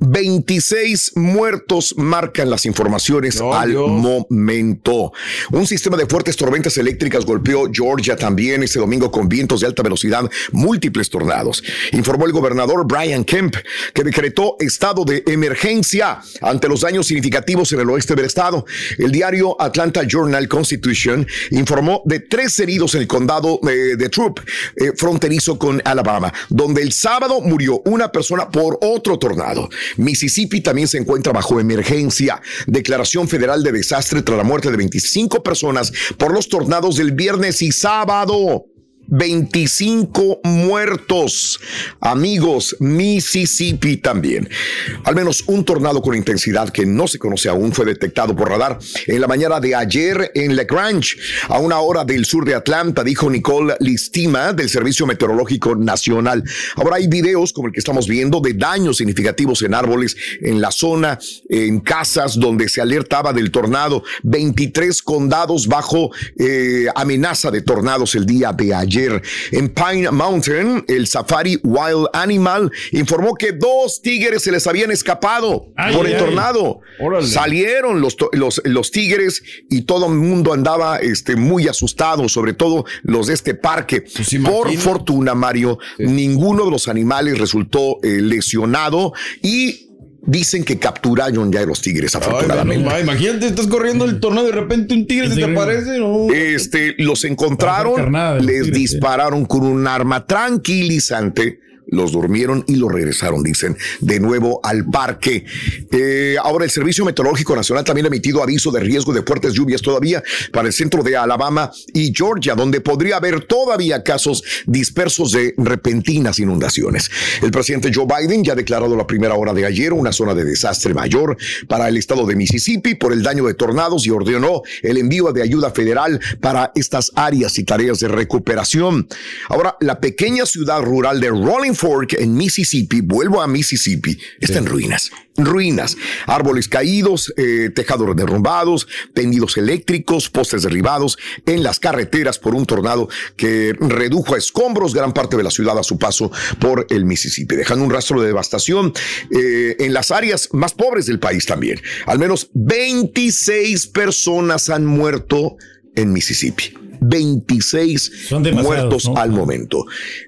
[SPEAKER 3] 26 muertos marcan las informaciones al momento. Un sistema de fuertes tormentas eléctricas golpeó Georgia también este domingo con vientos de alta velocidad, múltiples tornados. Informó el gobernador Brian Kemp, que decretó estado de emergencia ante los daños significativos en el oeste del estado. El diario Atlanta Journal Constitution informó de tres heridos en el condado eh, de Troop, eh, fronterizo con Alabama, donde el sábado murió una persona por otro tornado. Mississippi también se encuentra bajo emergencia. Declaración federal de desastre tras la muerte de 25 personas por los tornados del viernes y sábado. 25 muertos. Amigos, Mississippi también. Al menos un tornado con intensidad que no se conoce aún fue detectado por radar en la mañana de ayer en Lagrange, a una hora del sur de Atlanta, dijo Nicole Listima del Servicio Meteorológico Nacional. Ahora hay videos como el que estamos viendo de daños significativos en árboles en la zona, en casas donde se alertaba del tornado. 23 condados bajo eh, amenaza de tornados el día de ayer. En Pine Mountain, el Safari Wild Animal informó que dos tigres se les habían escapado
[SPEAKER 4] Ay,
[SPEAKER 3] por el
[SPEAKER 4] ay.
[SPEAKER 3] tornado.
[SPEAKER 4] Órale.
[SPEAKER 3] Salieron los, los, los tigres y todo el mundo andaba este, muy asustado, sobre todo los de este parque. por fortuna, Mario, ninguno de los animales resultó eh, lesionado y dicen que capturaron ya a los tigres, afortunadamente.
[SPEAKER 4] Ay, imagínate, estás corriendo el tornado y de repente un tigre se te aparece. No.
[SPEAKER 3] Este, los encontraron, les dispararon con un arma tranquilizante los durmieron y los regresaron, dicen, de nuevo al parque. Eh, ahora, el Servicio Meteorológico Nacional también ha emitido aviso de riesgo de fuertes lluvias todavía para el centro de Alabama y Georgia, donde podría haber todavía casos dispersos de repentinas inundaciones. El presidente Joe Biden ya ha declarado la primera hora de ayer una zona de desastre mayor para el estado de Mississippi por el daño de tornados y ordenó el envío de ayuda federal para estas áreas y tareas de recuperación. Ahora, la pequeña ciudad rural de Rolling Fork en Mississippi, vuelvo a Mississippi, está en ruinas. Ruinas, árboles caídos, eh, tejados derrumbados, tendidos eléctricos, postes derribados en las carreteras por un tornado que redujo a escombros gran parte de la ciudad a su paso por el Mississippi, dejando un rastro de devastación eh, en las áreas más pobres del país también. Al menos 26 personas han muerto en Mississippi. 26 muertos al momento.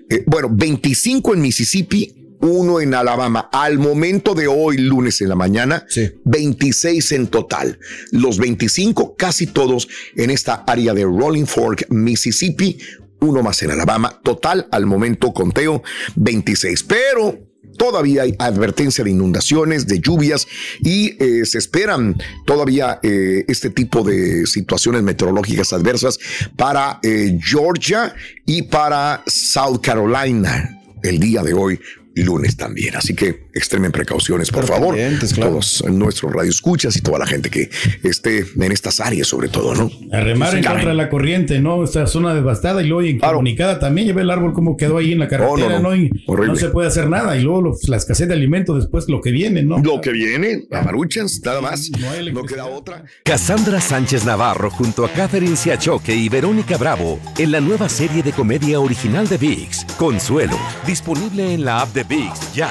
[SPEAKER 3] Eh, bueno, 25 en Mississippi, uno en Alabama. Al momento de hoy, lunes en la mañana, 26 en total. Los 25, casi todos en esta área de Rolling Fork, Mississippi. Uno más en Alabama. Total, al momento conteo, 26. Pero todavía hay advertencia de inundaciones, de lluvias y eh, se esperan todavía eh, este tipo de situaciones meteorológicas adversas para eh, Georgia y para South Carolina el día de hoy lunes también. Así que extremen precauciones, por favor. Todos nuestros radioescuchas y toda la gente que esté en estas áreas, sobre todo, ¿no?
[SPEAKER 5] A remar en contra de la corriente, ¿no? Esta zona devastada y luego incomunicada también. Llevé el árbol como quedó ahí en la carretera,
[SPEAKER 3] no,
[SPEAKER 5] no, Y no se puede hacer nada. Y luego los- la escasez de alimentos, después lo que viene, ¿no?
[SPEAKER 3] Lo que viene, la maruchas, nada más. No, queda otra.
[SPEAKER 2] Cassandra Sánchez Navarro junto a Catherine Siachoque y Verónica Bravo en la nueva serie de comedia original de VIX, Consuelo, disponible en la app de VIX ya.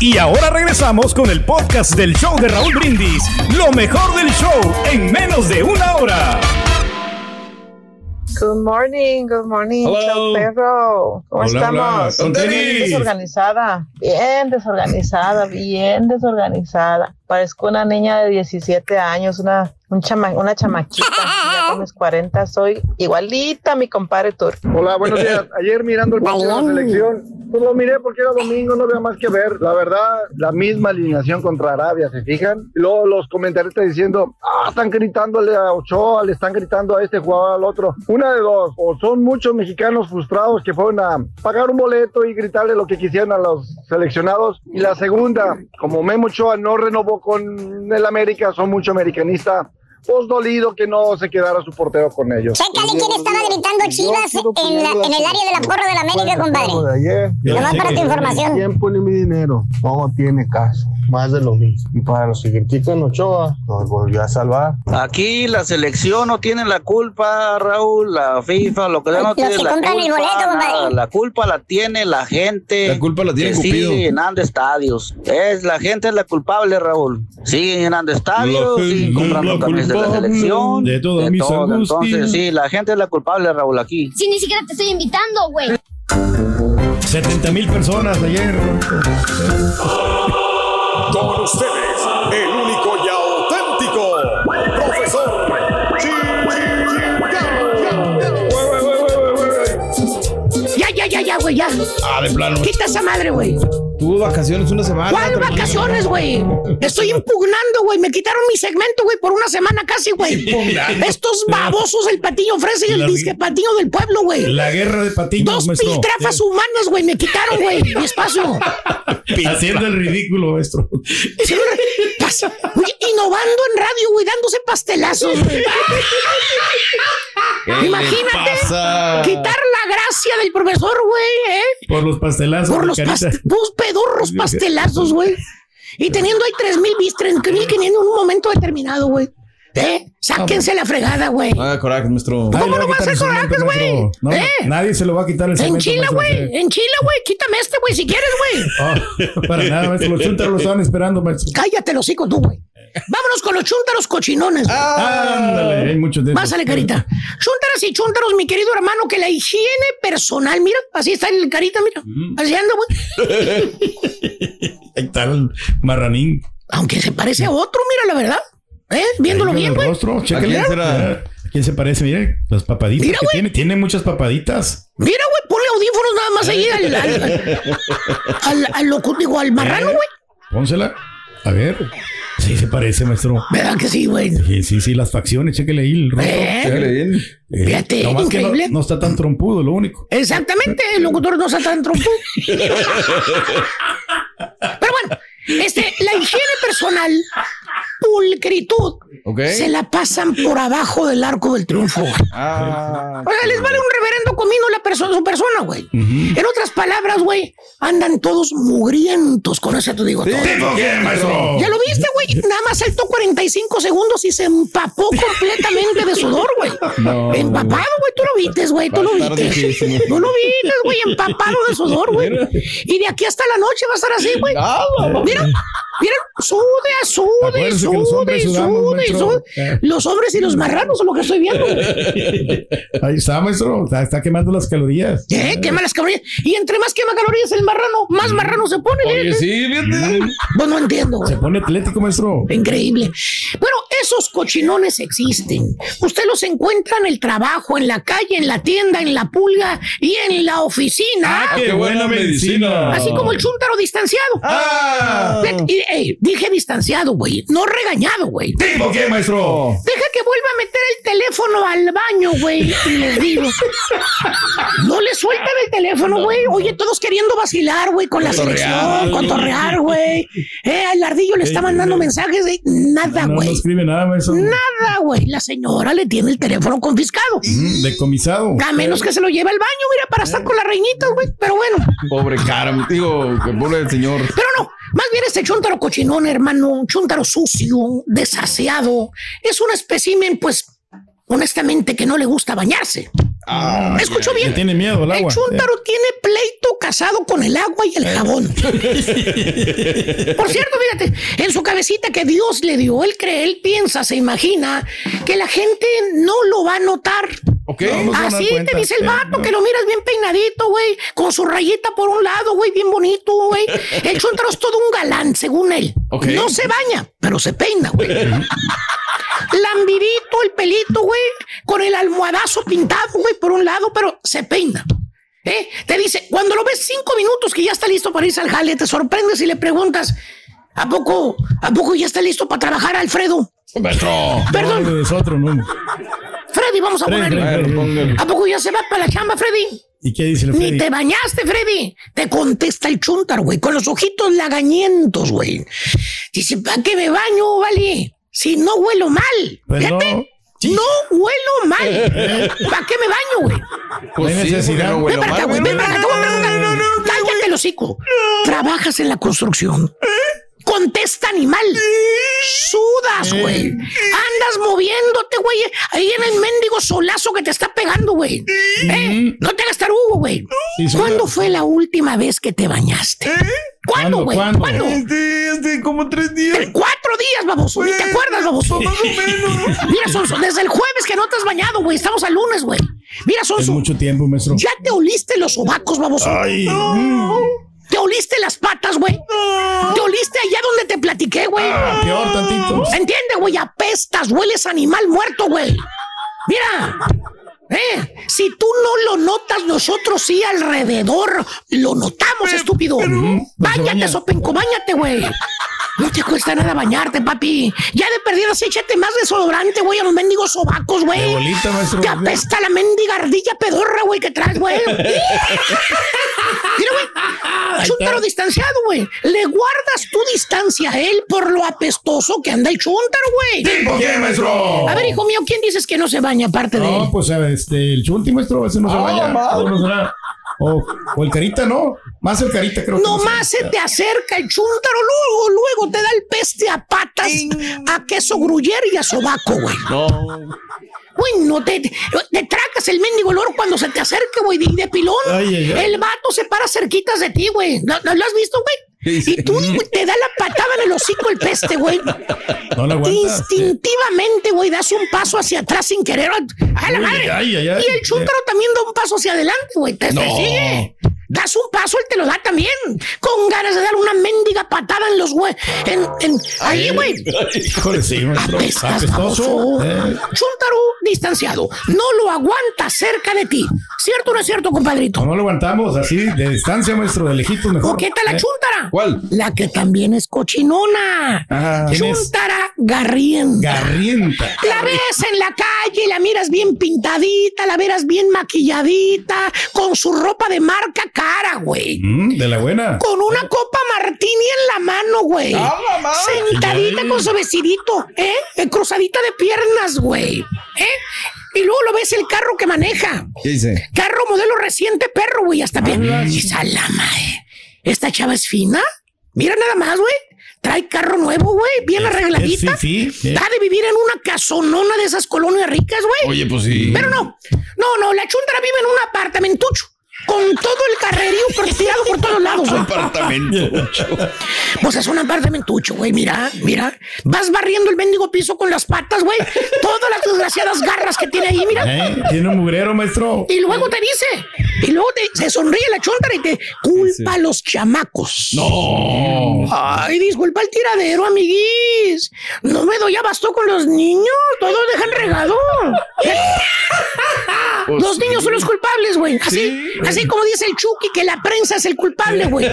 [SPEAKER 10] Y ahora regresamos con el podcast del show de Raúl Brindis. Lo mejor del show en menos de una hora.
[SPEAKER 15] Good morning, good morning,
[SPEAKER 10] Hello.
[SPEAKER 15] perro. ¿Cómo
[SPEAKER 10] Hola,
[SPEAKER 15] estamos?
[SPEAKER 10] hola.
[SPEAKER 15] Bien desorganizada, bien desorganizada, bien desorganizada. Parezco una niña de 17 años, una, un chama- una chamaquita. ya con mis 40 soy igualita mi compadre Tur.
[SPEAKER 12] Hola, buenos días. Ayer mirando el partido de la selección, pues lo miré porque era domingo, no había más que ver. La verdad, la misma alineación contra Arabia, ¿se fijan? Y luego los comentaristas diciendo, ah, están gritándole a Ochoa, le están gritando a este jugador al otro. Una de dos, o son muchos mexicanos frustrados que fueron a pagar un boleto y gritarle lo que quisieran a los seleccionados. Y la segunda, como Memo Ochoa no renovó con el América, son mucho americanista. Pues dolido que no se quedara su portero con ellos.
[SPEAKER 9] Chécale quién estaba gritando Chivas en, la- en el área de la porra de la América, compadre.
[SPEAKER 16] ayer.
[SPEAKER 9] Nomás para tu información.
[SPEAKER 16] Tiempo ni mi dinero. No tiene caso. Más de lo mismo. Y para los que critican Ochoa, nos volvió a salvar.
[SPEAKER 17] Aquí la selección no tiene la culpa, Raúl, la FIFA, lo que sea no
[SPEAKER 9] Los
[SPEAKER 17] tiene
[SPEAKER 9] que
[SPEAKER 17] la
[SPEAKER 9] compran el
[SPEAKER 17] culpa.
[SPEAKER 9] boleto, compadre.
[SPEAKER 17] nada. La culpa la tiene la gente.
[SPEAKER 4] La culpa la tiene
[SPEAKER 17] que
[SPEAKER 4] Cupido.
[SPEAKER 17] sigue llenando estadios. Es la gente es la culpable, Raúl. Siguen llenando estadios, siguen comprando camisas de la selección.
[SPEAKER 5] de todas mis
[SPEAKER 17] todo.
[SPEAKER 5] angustias.
[SPEAKER 17] Entonces, sí, la gente es la culpable, Raúl, aquí.
[SPEAKER 18] Si ni siquiera te estoy invitando, güey.
[SPEAKER 5] 70 mil personas ayer.
[SPEAKER 10] Con ustedes, el único y auténtico profesor
[SPEAKER 19] Ya, ya, ya, ya, güey, ya.
[SPEAKER 4] Ah, de plano.
[SPEAKER 19] Quita esa madre, güey.
[SPEAKER 4] Tuvo vacaciones una semana.
[SPEAKER 19] ¿Cuál
[SPEAKER 4] tranquilo.
[SPEAKER 19] vacaciones, güey? Estoy impugnando, güey. Me quitaron mi segmento, güey, por una semana casi, güey. Estos babosos, el patiño fresa y el disque patiño del pueblo, güey.
[SPEAKER 5] La guerra de patiños,
[SPEAKER 19] Dos
[SPEAKER 5] maestro.
[SPEAKER 19] piltrafas humanas, güey. Me quitaron, güey, mi espacio.
[SPEAKER 5] Haciendo el ridículo, maestro.
[SPEAKER 19] Oye, innovando en radio, güey, dándose pastelazos, güey.
[SPEAKER 5] ¿Qué le
[SPEAKER 19] Imagínate quitar la gracia del profesor, güey, ¿eh?
[SPEAKER 5] Por los pastelazos.
[SPEAKER 19] Por los
[SPEAKER 5] carita.
[SPEAKER 19] pas- dos pedorros pastelazos, güey. Y teniendo ahí 3 mil bis, 3 mil 500 en un momento determinado, güey. ¿Eh? Sáquense la fregada, güey.
[SPEAKER 4] Ah, coraje, maestro.
[SPEAKER 19] ¿Cómo no va a ser corajes, güey?
[SPEAKER 5] No,
[SPEAKER 19] ¿Eh?
[SPEAKER 5] Nadie se lo va a quitar el cemento.
[SPEAKER 19] Enchila,
[SPEAKER 5] maestro,
[SPEAKER 19] güey. Enchila, güey. Quítame este, güey, si quieres, güey.
[SPEAKER 5] Ah, para nada, maestro. Los chúntaros lo estaban esperando, maestro.
[SPEAKER 19] Cállate los hocico tú, güey. Vámonos con los chúntaros cochinones. güey.
[SPEAKER 5] Ándale, hay muchos de.
[SPEAKER 19] Pásale, carita. Chúntaras y chúntaros, mi querido hermano, que la higiene personal, mira, así está el carita, mira. Así anda, güey.
[SPEAKER 5] Ahí está el marranín.
[SPEAKER 19] Aunque se parece a otro, mira, la verdad. ¿Eh? Viéndolo bien,
[SPEAKER 5] el
[SPEAKER 19] güey.
[SPEAKER 5] rostro.
[SPEAKER 4] ¿A quién será?
[SPEAKER 5] ¿A quién se parece? Mire, las papaditas
[SPEAKER 19] Mira,
[SPEAKER 5] que
[SPEAKER 19] güey.
[SPEAKER 5] tiene. Tiene muchas papaditas.
[SPEAKER 19] Mira, güey, ponle audífonos nada más ahí al, al, al, al loco, digo, al marrano, güey.
[SPEAKER 5] Pónsela. A ver. Sí, se parece, maestro.
[SPEAKER 19] ¿Verdad que sí, güey?
[SPEAKER 5] Sí, sí, sí, las facciones, chéquele ahí el rostro.
[SPEAKER 19] ¿Eh?
[SPEAKER 5] Chéquele bien. Eh,
[SPEAKER 19] Fíjate,
[SPEAKER 5] nomás que no,
[SPEAKER 19] increíble.
[SPEAKER 5] no está tan trompudo, lo único.
[SPEAKER 19] Exactamente, el locutor no se tan trompo. Pero bueno, este, la higiene personal, pulcritud, se la pasan por abajo del arco del triunfo.
[SPEAKER 4] Ah.
[SPEAKER 19] O sea, les vale un reverendo comino la persona, su persona, güey. En otras palabras, güey, andan todos mugrientos. Con eso te digo todo.
[SPEAKER 5] ¿Tipo qué, maestro?
[SPEAKER 19] ¿Ya lo viste, güey? Nada más saltó 45 segundos y se empapó completamente de sudor, güey.
[SPEAKER 4] No.
[SPEAKER 19] Empapado, güey. Tú lo viste, güey. Tú lo viste. Tú lo viste, güey. Empapado de sudor, güey. Y de aquí hasta la noche va a estar así, güey. Mira, mira. Sude, sude, sude, sude, sude. Los hombres y los marranos son lo que estoy viendo.
[SPEAKER 5] Ahí está, maestro. Está, está quemando las calorías.
[SPEAKER 19] ¿Eh? Quema las calorías. Y entre más quema calorías el marrano, más marrano se pone.
[SPEAKER 4] Oye, sí, fíjate.
[SPEAKER 19] Pues no entiendo.
[SPEAKER 5] Se pone atlético, maestro.
[SPEAKER 19] Increíble. Bueno, esos cochinones existen. Usted los encuentra en el trabajo, en la calle, en la tienda, en la pulga y en la oficina.
[SPEAKER 4] Ah, qué buena medicina.
[SPEAKER 19] Así como el chúntaro distanciado.
[SPEAKER 4] Ah.
[SPEAKER 19] Y, ey, dije distanciado, güey. No regañado, güey.
[SPEAKER 5] ¿Tipo qué, maestro?
[SPEAKER 19] Deja que vuelva a meter el teléfono al baño, güey. Y les digo. No le sueltan el teléfono, güey. Oye, todos queriendo vacilar, güey, con la selección, cotorrear, güey. Eh, al ardillo le está mandando mensajes de nada,
[SPEAKER 5] No, no
[SPEAKER 19] güey.
[SPEAKER 5] escribe nada, maestro.
[SPEAKER 19] Nada, güey. La señora le tiene el teléfono confiscado.
[SPEAKER 5] Decomisado.
[SPEAKER 19] A menos que se lo lleve al baño, mira, para estar con las reinitas, güey. Pero bueno.
[SPEAKER 4] Pobre cara, digo, pobre el señor.
[SPEAKER 19] Pero no, más bien este chúntaro cochinón, hermano, chúntaro sucio, desaseado, es un espécimen, pues, honestamente, que no le gusta bañarse.
[SPEAKER 4] Ah,
[SPEAKER 19] ¿Me escucho bien?
[SPEAKER 5] Tiene miedo al
[SPEAKER 19] El
[SPEAKER 5] agua.
[SPEAKER 19] chúntaro tiene pleito casado con el agua y el jabón. Por cierto, fíjate, en su cabecita que Dios le dio, él cree, él piensa, se imagina que la gente no lo va a notar.
[SPEAKER 4] Ok.
[SPEAKER 5] No, no
[SPEAKER 19] Así te dice el
[SPEAKER 5] Eh,
[SPEAKER 19] vato,
[SPEAKER 5] no.
[SPEAKER 19] que lo miras bien peinadito, güey, con su rayita por un lado, güey, bien bonito, güey. El chúntaro es todo un galán, según él. No se baña, pero se peina, güey. Lambidito el pelito, güey, con el almohadazo pintado, güey, por un lado, pero se peina. ¿Eh? Te dice, cuando lo ves cinco minutos que ya está listo para irse al jale, te sorprendes y le preguntas, ¿a poco, a poco ya está listo para trabajar, Alfredo?
[SPEAKER 4] Maestro.
[SPEAKER 19] Perdón,
[SPEAKER 5] No, es otro, no.
[SPEAKER 19] Freddy, vamos a
[SPEAKER 5] Freddy,
[SPEAKER 19] ponerle.
[SPEAKER 5] Freddy, Freddy.
[SPEAKER 4] póngale.
[SPEAKER 19] ¿A poco ya se va para la chamba, Freddy?
[SPEAKER 5] ¿Y qué dice el
[SPEAKER 19] Ni
[SPEAKER 5] Freddy?
[SPEAKER 19] te bañaste, Freddy. Te contesta el chúntar, güey, con los ojitos lagañentos, güey. Dice, ¿para qué me baño, vale? Si no huelo mal.
[SPEAKER 5] Pues no.
[SPEAKER 19] Fíjate, no huelo mal. ¿Para qué me baño, güey?
[SPEAKER 4] Pues
[SPEAKER 5] No hay
[SPEAKER 4] sí,
[SPEAKER 5] necesidad.
[SPEAKER 4] no
[SPEAKER 19] Ven para acá, güey, ven para acá, voy a preguntar. Cállate el hocico. ¿Trabajas en la construcción? Contesta, animal. Sudas, güey. Andas moviéndote, güey. Ahí en el mendigo solazo que te está pegando, güey. ¿Eh? No te hagas tarugo, güey. ¿Cuándo fue la última vez que te bañaste? ¿Cuándo,
[SPEAKER 5] ¿Cuándo?
[SPEAKER 19] güey?
[SPEAKER 5] ¿Cuándo?
[SPEAKER 19] ¿Cuándo?
[SPEAKER 4] Este, este, como tres días.
[SPEAKER 19] Cuatro días, baboso. Ni te acuerdas, baboso.
[SPEAKER 4] Más o menos.
[SPEAKER 19] Mira, Sonso, desde el jueves que no te has bañado, güey. Estamos al lunes, güey. Mira,
[SPEAKER 5] Es
[SPEAKER 19] Sonso.
[SPEAKER 5] mucho tiempo, maestro.
[SPEAKER 19] ¿Ya te oliste los sobacos, baboso?
[SPEAKER 5] Ay, mm,
[SPEAKER 19] ¿Te oliste las patas, güey? ¿Te oliste allá donde te platiqué, güey?
[SPEAKER 5] Ah, peor tantito.
[SPEAKER 19] ¿Entiende, güey? Apestas, hueles animal muerto, güey. Mira. Eh, si tú no lo notas, nosotros sí alrededor lo notamos, estúpido.
[SPEAKER 5] pues se
[SPEAKER 19] Báñate, sopenco, báñate, güey. No te cuesta nada bañarte, papi. Ya de perdida, sí, échate más desodorante, güey, a los mendigos sobacos,
[SPEAKER 5] De
[SPEAKER 19] güey.
[SPEAKER 5] bolita, maestro.
[SPEAKER 19] Te apesta la mendiga ardilla pedorra, güey, que traes, güey. Mira, güey. Chúntaro distanciado, güey. Le guardas tu distancia a él por lo apestoso que anda el chúntaro, güey.
[SPEAKER 5] ¿Tipo qué, maestro?
[SPEAKER 19] A ver, hijo mío, ¿quién dices que no se baña aparte de él?
[SPEAKER 5] No, pues a ver, este, el chunti, maestro, ese no se baña.
[SPEAKER 4] mal.
[SPEAKER 5] ¿Cómo no? O, o el carita, ¿no? Más el carita, creo que. no
[SPEAKER 19] Nomás se te acerca el chúntaro, luego, luego te da el peste a patas, a queso gruyere y a sobaco, güey.
[SPEAKER 4] No.
[SPEAKER 19] Güey, no te, te, te tracas el mendigo loro cuando se te acerca, güey, de, de pilón.
[SPEAKER 5] Ay, ay, ay.
[SPEAKER 19] El vato se para cerquitas de ti, güey. ¿Lo, lo- lo has visto, güey? Y tú te da la patada en el hocico el peste, güey.
[SPEAKER 5] No la aguanta.
[SPEAKER 19] Instintivamente, güey, das un paso hacia atrás sin querer. ¡A la madre!
[SPEAKER 5] ay, ay, ay.
[SPEAKER 19] Y el chúntaro también da un paso hacia adelante, güey. Te, te
[SPEAKER 5] No.
[SPEAKER 19] sigue. Das un paso, él te lo da también. Con ganas de dar una mendiga patada en los güey. En, en, ahí, güey.
[SPEAKER 5] Híjole, sí.
[SPEAKER 19] Apestas, baboso.
[SPEAKER 5] Eh.
[SPEAKER 19] Distanciado. No lo aguanta cerca de ti. ¿Cierto o no es cierto, compadrito?
[SPEAKER 5] No, no lo aguantamos así, de distancia, maestro, de lejitos mejor.
[SPEAKER 19] ¿Por qué está la
[SPEAKER 5] Eh,
[SPEAKER 19] chúntara?
[SPEAKER 5] ¿Cuál?
[SPEAKER 19] La que también es cochinona.
[SPEAKER 5] Ah,
[SPEAKER 19] chúntara garrienta.
[SPEAKER 5] Garrienta.
[SPEAKER 19] La ves en la calle, la miras bien pintadita, la verás bien maquilladita, con su ropa de marca cara, güey.
[SPEAKER 5] Mm, de la buena.
[SPEAKER 19] Con una copa martini en la mano, güey. Sentadita
[SPEAKER 5] Ay.
[SPEAKER 19] con su vestidito, ¿eh? Eh, Cruzadita de piernas, güey. ¿Eh? Y luego lo ves el carro que maneja.
[SPEAKER 4] ¿Qué dice?
[SPEAKER 19] Carro modelo reciente, perro, güey, hasta bien. Y salama, eh. Esta chava es fina. Mira nada más, güey. Trae carro nuevo, güey, bien arregladita.
[SPEAKER 5] fifí, eh.
[SPEAKER 19] Da de vivir en una casonona de esas colonias ricas, güey.
[SPEAKER 4] Oye, pues sí.
[SPEAKER 19] Pero no, no, no, la chuntara vive en un apartamentucho. Con todo el carrerío tirado por todos lados, güey.
[SPEAKER 4] Apartamento.
[SPEAKER 19] Pues es un apartamentucho, güey. Mira, mira. Vas barriendo el mendigo piso con las patas, güey. Todas las desgraciadas garras que tiene ahí, mira.
[SPEAKER 5] Eh, Tiene un mugrero, maestro.
[SPEAKER 19] Y luego te dice, y luego te, se sonríe la chuntara y te culpa a los chamacos.
[SPEAKER 5] No.
[SPEAKER 19] Ay, disculpa el tiradero, amiguis. No me doy abasto con los niños. Todos dejan regado.
[SPEAKER 5] Pues
[SPEAKER 19] los niños son los culpables, güey. Así, así como dice el Chucky que la prensa es el culpable, güey.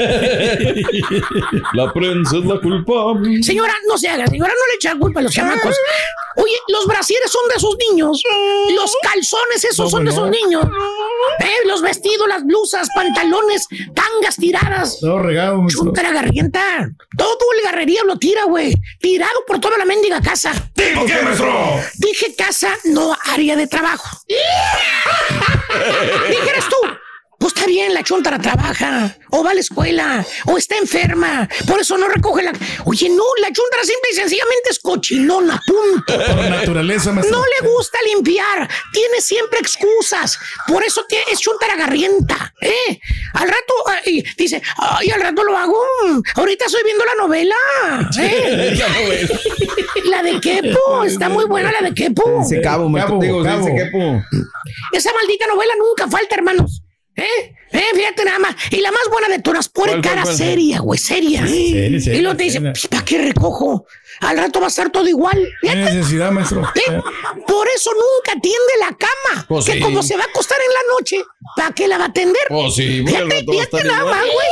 [SPEAKER 4] La prensa es la culpable.
[SPEAKER 19] Señora, no se haga, señora, no le echa culpa a los chamacos. Oye, los brasieres son de esos niños. Los calzones, esos son de esos niños. Eh, los vestidos, las blusas, pantalones, tangas tiradas.
[SPEAKER 5] Todo regado, maestro.
[SPEAKER 19] Chuntara garrienta. Todo el garrería lo tira, güey. Tirado por toda la mendiga casa.
[SPEAKER 10] ¿Tipo qué, maestro?
[SPEAKER 19] Dije casa, no área de trabajo. Dijeras tú. Bien, la chuntara trabaja, o va a la escuela, o está enferma, por eso no recoge la. Oye, no, la chuntara simple y sencillamente es cochinona, punto.
[SPEAKER 5] Por naturaleza, maestro.
[SPEAKER 19] No le gusta limpiar, tiene siempre excusas, por eso es chuntara garrienta, ¿eh? Al rato ay, dice, ay, al rato lo hago, ahorita estoy viendo la novela, ¿eh?
[SPEAKER 4] La novela.
[SPEAKER 19] La de Kepo, está muy buena la de Kepo.
[SPEAKER 4] Dice cabo, maestro.
[SPEAKER 5] Cabo,
[SPEAKER 4] Digo,
[SPEAKER 5] cabo.
[SPEAKER 4] quepo.
[SPEAKER 19] Esa maldita novela nunca falta, hermanos. ¿Eh? ¿Eh? Fíjate nada más. Y la más buena de todas, pone
[SPEAKER 4] ¿Cuál, cuál,
[SPEAKER 19] cara
[SPEAKER 4] cuál?
[SPEAKER 19] seria, güey, seria.
[SPEAKER 5] Seria, seria,
[SPEAKER 19] y luego te dice. "Pues, ¿para qué recojo? Al rato va a estar todo igual.
[SPEAKER 5] ¿Qué
[SPEAKER 19] Fíjate.
[SPEAKER 5] necesidad, maestro?
[SPEAKER 19] ¿Eh? Por eso nunca tiende la cama.
[SPEAKER 4] Pues
[SPEAKER 19] que
[SPEAKER 4] sí.
[SPEAKER 19] como se va a acostar en la noche, ¿para qué la va a atender?
[SPEAKER 4] Pues sí,
[SPEAKER 19] Fíjate, fíjate nada
[SPEAKER 4] igual.
[SPEAKER 19] más, güey.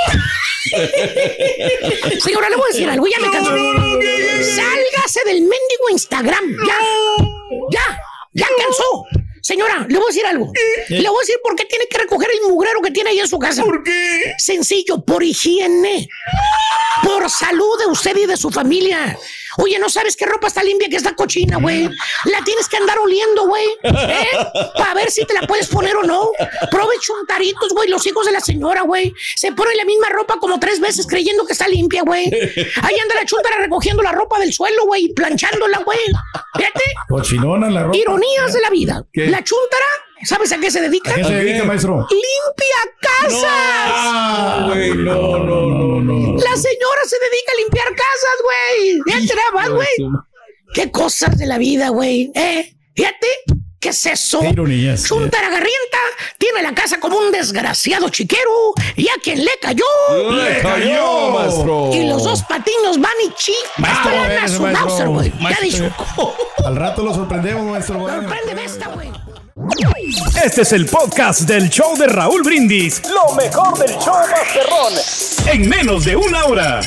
[SPEAKER 19] Señora, le voy a decir algo, ya me cansó. Sálgase del mendigo Instagram. Ya. Ya. Ya cansó. Señora, le voy a decir algo. Le voy a decir por qué tiene que recoger el mugrero que tiene ahí en su casa. ¿Por qué? Sencillo, por higiene. Por salud de usted y de su familia. Oye, ¿no sabes qué ropa está limpia, que está cochina, güey? La tienes que andar oliendo, güey. ¿Eh? Para ver si te la puedes poner o no. Prove chuntaritos, güey, los hijos de la señora, güey. Se ponen la misma ropa como tres veces creyendo que está limpia, güey. Ahí anda la chuntara recogiendo la ropa del suelo, güey, planchándola, güey. Fíjate.
[SPEAKER 5] Cochinona la ropa.
[SPEAKER 19] Ironías de la vida.
[SPEAKER 5] ¿Qué?
[SPEAKER 19] La chuntara, ¿sabes a qué se dedica?
[SPEAKER 5] ¿A qué se dedica, maestro?
[SPEAKER 19] Limpia casas.
[SPEAKER 4] Ah, güey, no, no, no, no.
[SPEAKER 19] La señora se dedica a limpiar casas, güey. Nada más, güey. Qué cosas de la vida, güey. ¿Eh? Fíjate. ¿Qué es eso? Chuntara Garrienta tiene la casa como un desgraciado chiquero y a quien le cayó.
[SPEAKER 4] Le cayó, maestro.
[SPEAKER 19] Y los dos patinos van y chi.
[SPEAKER 5] Maestro,
[SPEAKER 19] van a su
[SPEAKER 5] maestro.
[SPEAKER 19] Mauser, güey. Ya dijo.
[SPEAKER 5] Al rato lo sorprendemos, maestro.
[SPEAKER 19] Sorprende esta, güey.
[SPEAKER 10] Este es el podcast del show de Raúl Brindis. Lo mejor del show Masterrón. En menos de una hora.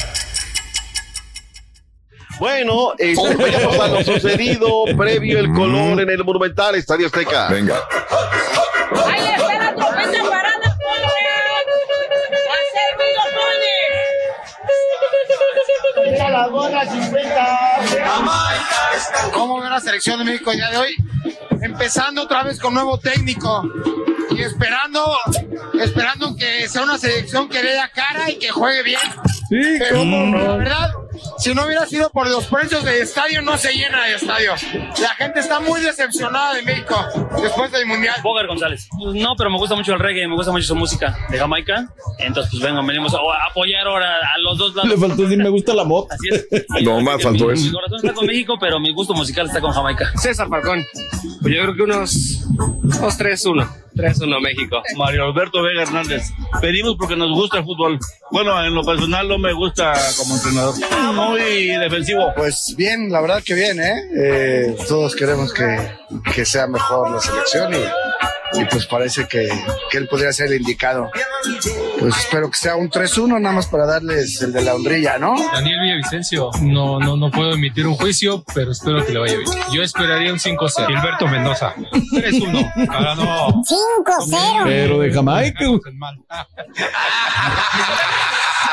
[SPEAKER 20] Bueno, vayamos a lo sucedido previo el color en el Monumental Estadio Azteca.
[SPEAKER 3] Venga.
[SPEAKER 18] ¡Ahí está la trompeta parada, Pone! ¡Ha servido, Pone!
[SPEAKER 16] Mira las bolas 50. ¿Cómo ve la selección de México el día de hoy? Empezando otra vez con nuevo técnico.
[SPEAKER 21] y esperando, esperando que sea una selección que dé la cara y que juegue bien. Pero la verdad, si no hubiera sido por los precios del estadio, no se llena el estadio. La gente está muy decepcionada de México después del Mundial.
[SPEAKER 22] Bogar González. No, pero me gusta mucho el reggae, me gusta mucho su música de Jamaica. Entonces, pues vengo, venimos a apoyar ahora a los dos lados.
[SPEAKER 4] Le faltó decir me gusta la moto.
[SPEAKER 22] Así es.
[SPEAKER 23] No, más faltó
[SPEAKER 22] Mi
[SPEAKER 23] eso.
[SPEAKER 22] corazón está con México, pero mi gusto musical está con Jamaica.
[SPEAKER 24] César Falcón. Pues yo creo que unos, unos 3-1. 3-1 México.
[SPEAKER 25] Mario Alberto Vega Hernández. Pedimos porque nos gusta el fútbol. Bueno, en lo personal no me gusta como entrenador. Muy defensivo.
[SPEAKER 26] Pues bien, la verdad que bien, ¿eh? Eh, todos queremos que, que sea mejor la selección y, y pues parece que, que él podría ser el indicado. Pues espero que sea un 3-1 nada más para darles el de la honrilla, ¿no?
[SPEAKER 27] Daniel Villavicencio, no, no, no puedo emitir un juicio, pero espero que le vaya bien. Yo esperaría un 5-0. Gilberto Mendoza. 3-1. Ahora no.
[SPEAKER 9] 5-0.
[SPEAKER 4] Pero de Jamaica.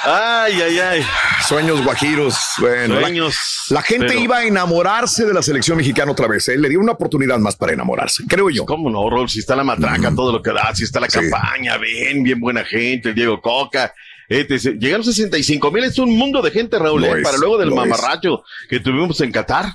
[SPEAKER 20] Ay, ay, ay.
[SPEAKER 23] Sueños guajiros. Bueno, la-
[SPEAKER 20] Sueños,
[SPEAKER 23] La, gente
[SPEAKER 20] pero-
[SPEAKER 23] iba a enamorarse de la selección mexicana otra vez. ¿eh? Le dio una oportunidad más para enamorarse, creo yo.
[SPEAKER 20] ¿Cómo no, Rol? Si está la matraca, todo lo que da, si está la
[SPEAKER 23] Sí.
[SPEAKER 20] campaña, bien, bien buena gente, el Diego Coca. etc. Llegaron 65 mil, es un mundo de gente, Raúl, ¿eh?
[SPEAKER 23] es,
[SPEAKER 20] para luego del mamarracho que tuvimos en Qatar.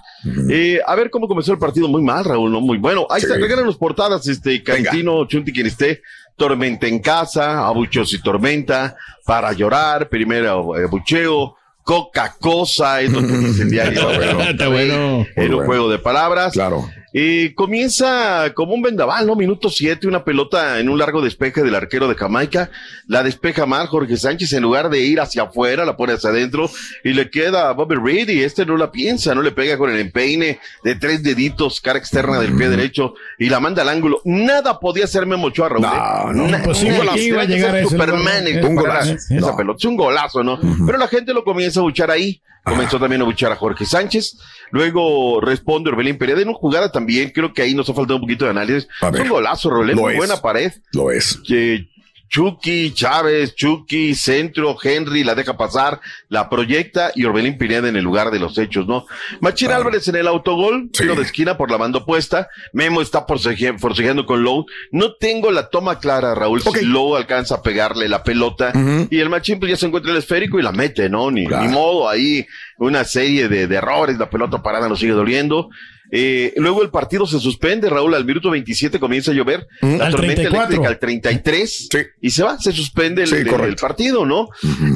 [SPEAKER 20] Eh, a ver cómo comenzó el partido, muy mal, Raúl, ¿no? Muy bueno. Ahí está, regalan las portadas, este, Cantino, Chunti, quien esté. Tormenta en casa, abucheos y tormenta, para llorar, primero eh, bucheo, coca cosa, es lo que dice el diario.
[SPEAKER 4] Está bueno.
[SPEAKER 20] En un juego de palabras.
[SPEAKER 23] Claro.
[SPEAKER 20] Y comienza como un vendaval, ¿no? Minuto siete, una pelota en un largo despeje del arquero de Jamaica. La despeja mal Jorge Sánchez en lugar de ir hacia afuera, la pone hacia adentro y le queda a Bobby Reed y este no la piensa, no le pega con el empeine de tres deditos, cara externa del pie derecho y la manda al ángulo. Nada podía hacer Memo Ochoa, Raúl. ¿eh?
[SPEAKER 23] no,
[SPEAKER 20] Na- nada.
[SPEAKER 5] iba a llegar a
[SPEAKER 20] Superman
[SPEAKER 5] lugar.
[SPEAKER 23] Un golazo.
[SPEAKER 20] Esa
[SPEAKER 23] No.
[SPEAKER 20] pelota, es un golazo, ¿no? Pero la gente lo comienza a buchar ahí. Comenzó también a buchar a Jorge Sánchez. Luego responde Orbelín Pereira en una jugada también. Creo que ahí nos ha faltado un poquito de análisis.
[SPEAKER 23] Ver.
[SPEAKER 20] Es un golazo, Muy
[SPEAKER 23] es.
[SPEAKER 20] buena pared.
[SPEAKER 23] Lo es.
[SPEAKER 20] Que Chucky, Chávez, Chucky, centro, Henry la deja pasar, la proyecta y Orbelín Pineda en el lugar de los hechos, ¿no? Machín Álvarez en el autogol, tiro de esquina por la banda opuesta. Memo está forceje- forcejeando con Lowe. No tengo la toma clara, Raúl, si Lowe alcanza a pegarle la pelota y el Machín pues ya se encuentra el esférico y la mete, ¿no? Ni, ni modo, ahí una serie de, de errores, la pelota parada nos sigue doliendo. Eh, luego el partido se suspende, Raúl, al minuto 27 comienza a llover, la
[SPEAKER 5] Al
[SPEAKER 20] tormenta
[SPEAKER 5] 34.
[SPEAKER 20] eléctrica al 33 y se va, se suspende el,
[SPEAKER 23] Sí,
[SPEAKER 20] el partido, ¿no?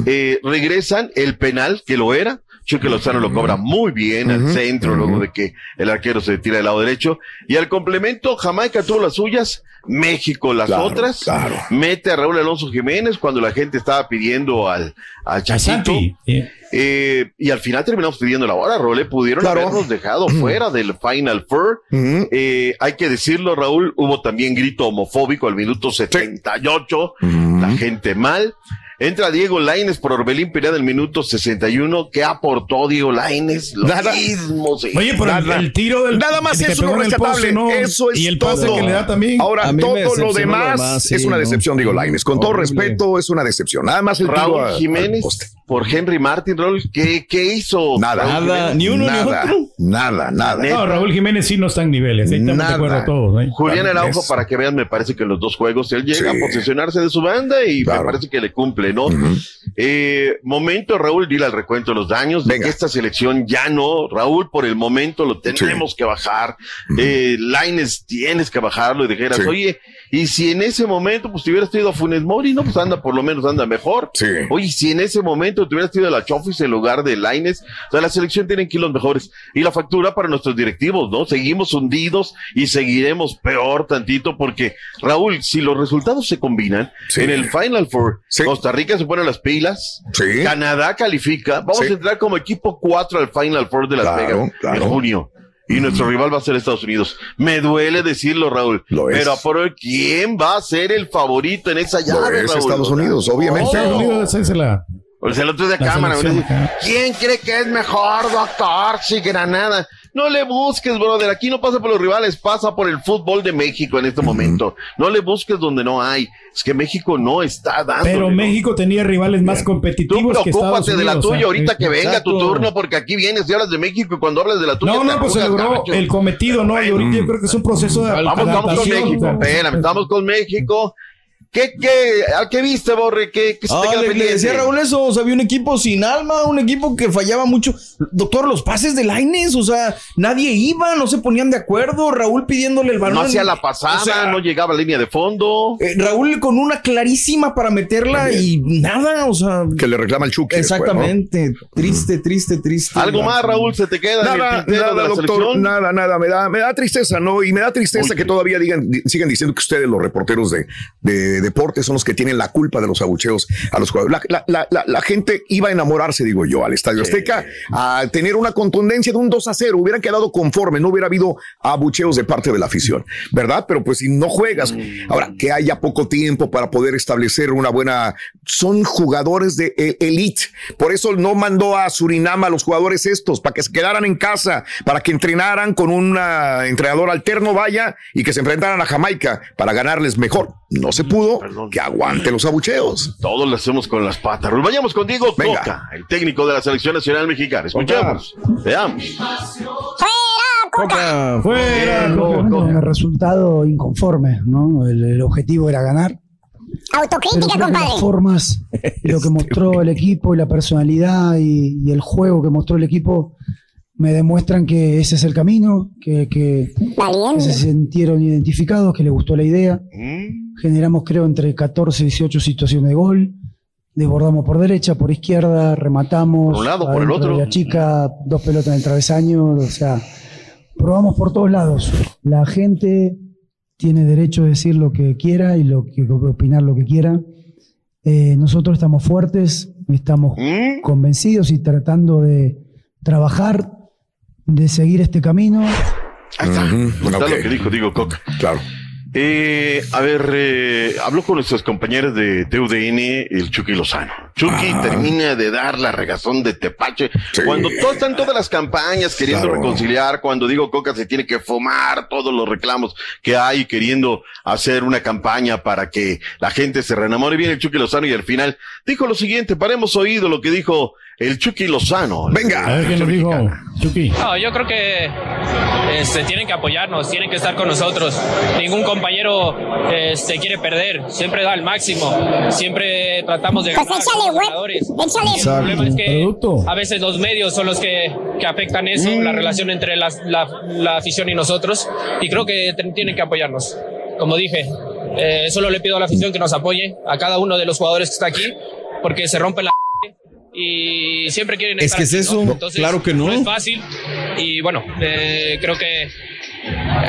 [SPEAKER 20] Eh, regresan el penal que lo era. Chuque Lozano lo cobra muy bien al centro, luego de que el arquero se tira del lado derecho. Y al complemento, Jamaica tuvo las suyas, México las
[SPEAKER 23] Claro,
[SPEAKER 20] otras.
[SPEAKER 23] claro.
[SPEAKER 20] Mete a Raúl Alonso Jiménez cuando la gente estaba pidiendo al, al.
[SPEAKER 5] Santi,
[SPEAKER 20] Eh, y al final terminamos pidiendo la hora, Raúl. eh, Pudieron
[SPEAKER 23] Claro.
[SPEAKER 20] habernos dejado fuera del Final Four. Eh, hay que decirlo, Raúl, hubo también grito homofóbico al minuto 78. La gente mal. Entra Diego Laines por Orbelín Pineda del minuto 61. ¿Qué aportó Diego Laines? Lo
[SPEAKER 23] Nada.
[SPEAKER 20] mismo, sí.
[SPEAKER 5] Oye, pero el,
[SPEAKER 23] Nada.
[SPEAKER 5] el tiro del
[SPEAKER 23] Nada más
[SPEAKER 5] que
[SPEAKER 23] eso
[SPEAKER 5] pegó
[SPEAKER 23] no
[SPEAKER 5] en el
[SPEAKER 23] rescatable.
[SPEAKER 5] ¿no?
[SPEAKER 23] Eso es
[SPEAKER 5] y el pase
[SPEAKER 23] todo.
[SPEAKER 5] que le da también.
[SPEAKER 23] Ahora, todo lo demás
[SPEAKER 4] sí,
[SPEAKER 23] es una
[SPEAKER 4] ¿no?
[SPEAKER 23] decepción, digo, Laines. Con todo respeto, es una decepción. Nada más el tiro
[SPEAKER 20] Raúl
[SPEAKER 23] a-
[SPEAKER 20] Jiménez por Henry Martin, Raúl. ¿Qué, qué hizo?
[SPEAKER 23] Nada,
[SPEAKER 20] Raúl
[SPEAKER 4] Nada,
[SPEAKER 20] Jiménez?
[SPEAKER 4] ni uno
[SPEAKER 23] nada,
[SPEAKER 4] ni otro.
[SPEAKER 23] nada, nada.
[SPEAKER 5] No, Raúl Jiménez sí no está en niveles. Ahí estamos de
[SPEAKER 23] Nada.
[SPEAKER 5] acuerdo todos. ¿eh?
[SPEAKER 20] Julián Araujo, para que vean, me parece que en los dos juegos él llega
[SPEAKER 23] Sí.
[SPEAKER 20] a posicionarse de su banda y
[SPEAKER 23] Claro.
[SPEAKER 20] me parece que le cumple, ¿no? Eh, momento, Raúl, dile al recuento de los daños, de que esta selección ya no, Raúl, por el momento lo tenemos que bajar. Eh, Laines, tienes que bajarlo y dijeras,
[SPEAKER 23] Sí.
[SPEAKER 20] oye, y si en ese momento pues te hubieras traído a Funes Mori, no, pues anda, por lo menos anda mejor.
[SPEAKER 23] Sí.
[SPEAKER 20] Oye, si en ese momento te hubieras traído a la Chofis en lugar de Laines, o sea, la selección tiene kilos mejores. Y la factura para nuestros directivos, ¿no? Seguimos hundidos y seguiremos peor tantito porque, Raúl, si los resultados se combinan, en el Final Four. Costa Rica se pone las pilas,
[SPEAKER 23] Sí.
[SPEAKER 20] Canadá califica, vamos
[SPEAKER 23] Sí.
[SPEAKER 20] a entrar como equipo 4 al Final Four de Las
[SPEAKER 23] Claro,
[SPEAKER 20] Vegas
[SPEAKER 23] claro.
[SPEAKER 20] en junio. Y nuestro rival va a ser Estados Unidos. Me duele decirlo, Raúl.
[SPEAKER 23] Lo es.
[SPEAKER 20] Pero a por hoy, ¿quién va a ser el favorito en esa
[SPEAKER 23] Lo
[SPEAKER 20] llave,
[SPEAKER 23] es
[SPEAKER 20] Raúl?
[SPEAKER 23] Estados Unidos, obviamente.
[SPEAKER 5] Estados Unidos, es la-
[SPEAKER 20] O sea, el otro de
[SPEAKER 5] La
[SPEAKER 20] cámara. ¿quién cree que es mejor, doctor? Si Granada. No le busques, brother. Aquí no pasa por los rivales, pasa por el fútbol de México en este momento. No le busques donde no hay. Es que México no está dando.
[SPEAKER 5] Pero México tenía rivales más competitivos que Estados
[SPEAKER 20] Ocúpate de la
[SPEAKER 5] Unidos,
[SPEAKER 20] tuya
[SPEAKER 5] ¿eh?
[SPEAKER 20] ahorita que venga tu turno, porque aquí vienes y hablas de México y cuando hablas de la tuya.
[SPEAKER 5] No, no, pues se logró el cometido, ¿no? Y ahorita yo creo que es un proceso de
[SPEAKER 20] Vamos, vamos con
[SPEAKER 5] adaptación.
[SPEAKER 20] México. Espérame, estamos con México. ¿Qué, qué, a qué viste, Borre? ¿Qué, qué se te queda
[SPEAKER 4] le, le decía Raúl eso, o sea, había un equipo sin alma, un equipo que fallaba mucho. Doctor, los pases de Laines, o sea, nadie iba, no se ponían de acuerdo. Raúl pidiéndole el balón.
[SPEAKER 20] No hacía la pasada,
[SPEAKER 4] O sea,
[SPEAKER 20] no llegaba a línea de fondo.
[SPEAKER 4] eh, Raúl con una clarísima para meterla y nada, o sea.
[SPEAKER 3] Que le reclama el Chucky. después, ¿no?
[SPEAKER 4] Exactamente. Triste, triste, triste.
[SPEAKER 20] Algo más, Raúl, se te queda en el
[SPEAKER 3] Nada, nada,
[SPEAKER 20] la
[SPEAKER 3] doctor,
[SPEAKER 20] selección.
[SPEAKER 3] nada, nada. Me da, me da tristeza, ¿no? Y me da tristeza que todavía digan, di- sigan diciendo que ustedes, los reporteros de, de deportes, son los que tienen la culpa de los abucheos a los jugadores. La, la- la- la gente iba a enamorarse, digo yo, al Estadio Azteca, a tener una contundencia de un 2 a 0. Hubieran quedado conforme, no hubiera habido abucheos de parte de la afición, ¿verdad? Pero pues si no juegas, ahora que haya poco tiempo para poder establecer una buena. Son jugadores de e- elite. Por eso no mandó a Surinam a los jugadores estos, para que se quedaran en casa, para que entrenaran con un ah, entrenador alterno, vaya, y que se enfrentaran a Jamaica para ganarles mejor. No se pudo, que aguante los abucheos.
[SPEAKER 20] Todos lo hacemos con las patas. Vayamos con Diego
[SPEAKER 3] Venga.
[SPEAKER 20] Coca, el técnico de la selección nacional mexicana. Escuchamos, veamos.
[SPEAKER 4] Coca,
[SPEAKER 5] fuera.
[SPEAKER 28] Bueno, el resultado inconforme, ¿no? El, el objetivo era ganar.
[SPEAKER 9] Autocrítica,
[SPEAKER 28] que las
[SPEAKER 9] compadre.
[SPEAKER 28] formas, lo que mostró el equipo y la personalidad y, y el juego que mostró el equipo me demuestran que ese es el camino, que, que, que se sintieron identificados, que les gustó la idea. Generamos, creo, entre 14 y 18 situaciones de gol. Desbordamos por derecha, por izquierda, rematamos.
[SPEAKER 20] Por un lado, por el otro.
[SPEAKER 28] La chica, dos pelotas en el travesaño, o sea, probamos por todos lados. La gente tiene derecho a decir lo que quiera y lo que opinar lo que quiera. Eh, nosotros estamos fuertes, estamos convencidos y tratando de trabajar, de seguir este camino.
[SPEAKER 20] Ahí está.
[SPEAKER 3] Ujú,
[SPEAKER 20] Está
[SPEAKER 3] ok.
[SPEAKER 20] lo que dijo Diego Coca.
[SPEAKER 3] Claro.
[SPEAKER 20] Eh, a ver, eh, habló con nuestros compañeros de TUDN, el Chucky Lozano. Chucky termina de dar la regazón de Tepache. Cuando to- están todas las campañas queriendo
[SPEAKER 3] Claro.
[SPEAKER 20] reconciliar, cuando Diego Coca se tiene que fumar todos los reclamos que hay, queriendo hacer una campaña para que la gente se reenamore, viene el Chucky Lozano y al final dijo lo siguiente, paremos oído lo que dijo el Chucky Lozano.
[SPEAKER 3] Venga.
[SPEAKER 5] A ver qué nos dijo Chucky.
[SPEAKER 29] No, yo creo que este, tienen que apoyarnos, tienen que estar con nosotros. Ningún compañero este, quiere perder, siempre da el máximo, siempre tratamos de
[SPEAKER 9] Pues
[SPEAKER 29] ganar.
[SPEAKER 9] échale,
[SPEAKER 29] somos
[SPEAKER 9] güey.
[SPEAKER 29] ganadores.
[SPEAKER 9] Échale.
[SPEAKER 29] El problema es que
[SPEAKER 5] Producto.
[SPEAKER 29] a veces los medios son los que, que afectan eso, la relación entre las- la, la afición y nosotros, y creo que tienen que apoyarnos. Como dije, eh, solo le pido a la afición que nos apoye, a cada uno de los jugadores que está aquí, porque se rompe la y siempre quieren
[SPEAKER 4] Es
[SPEAKER 29] estar
[SPEAKER 4] que es
[SPEAKER 29] aquí,
[SPEAKER 4] eso,
[SPEAKER 29] ¿no? Entonces,
[SPEAKER 4] claro que no.
[SPEAKER 29] es fácil y bueno, eh, creo que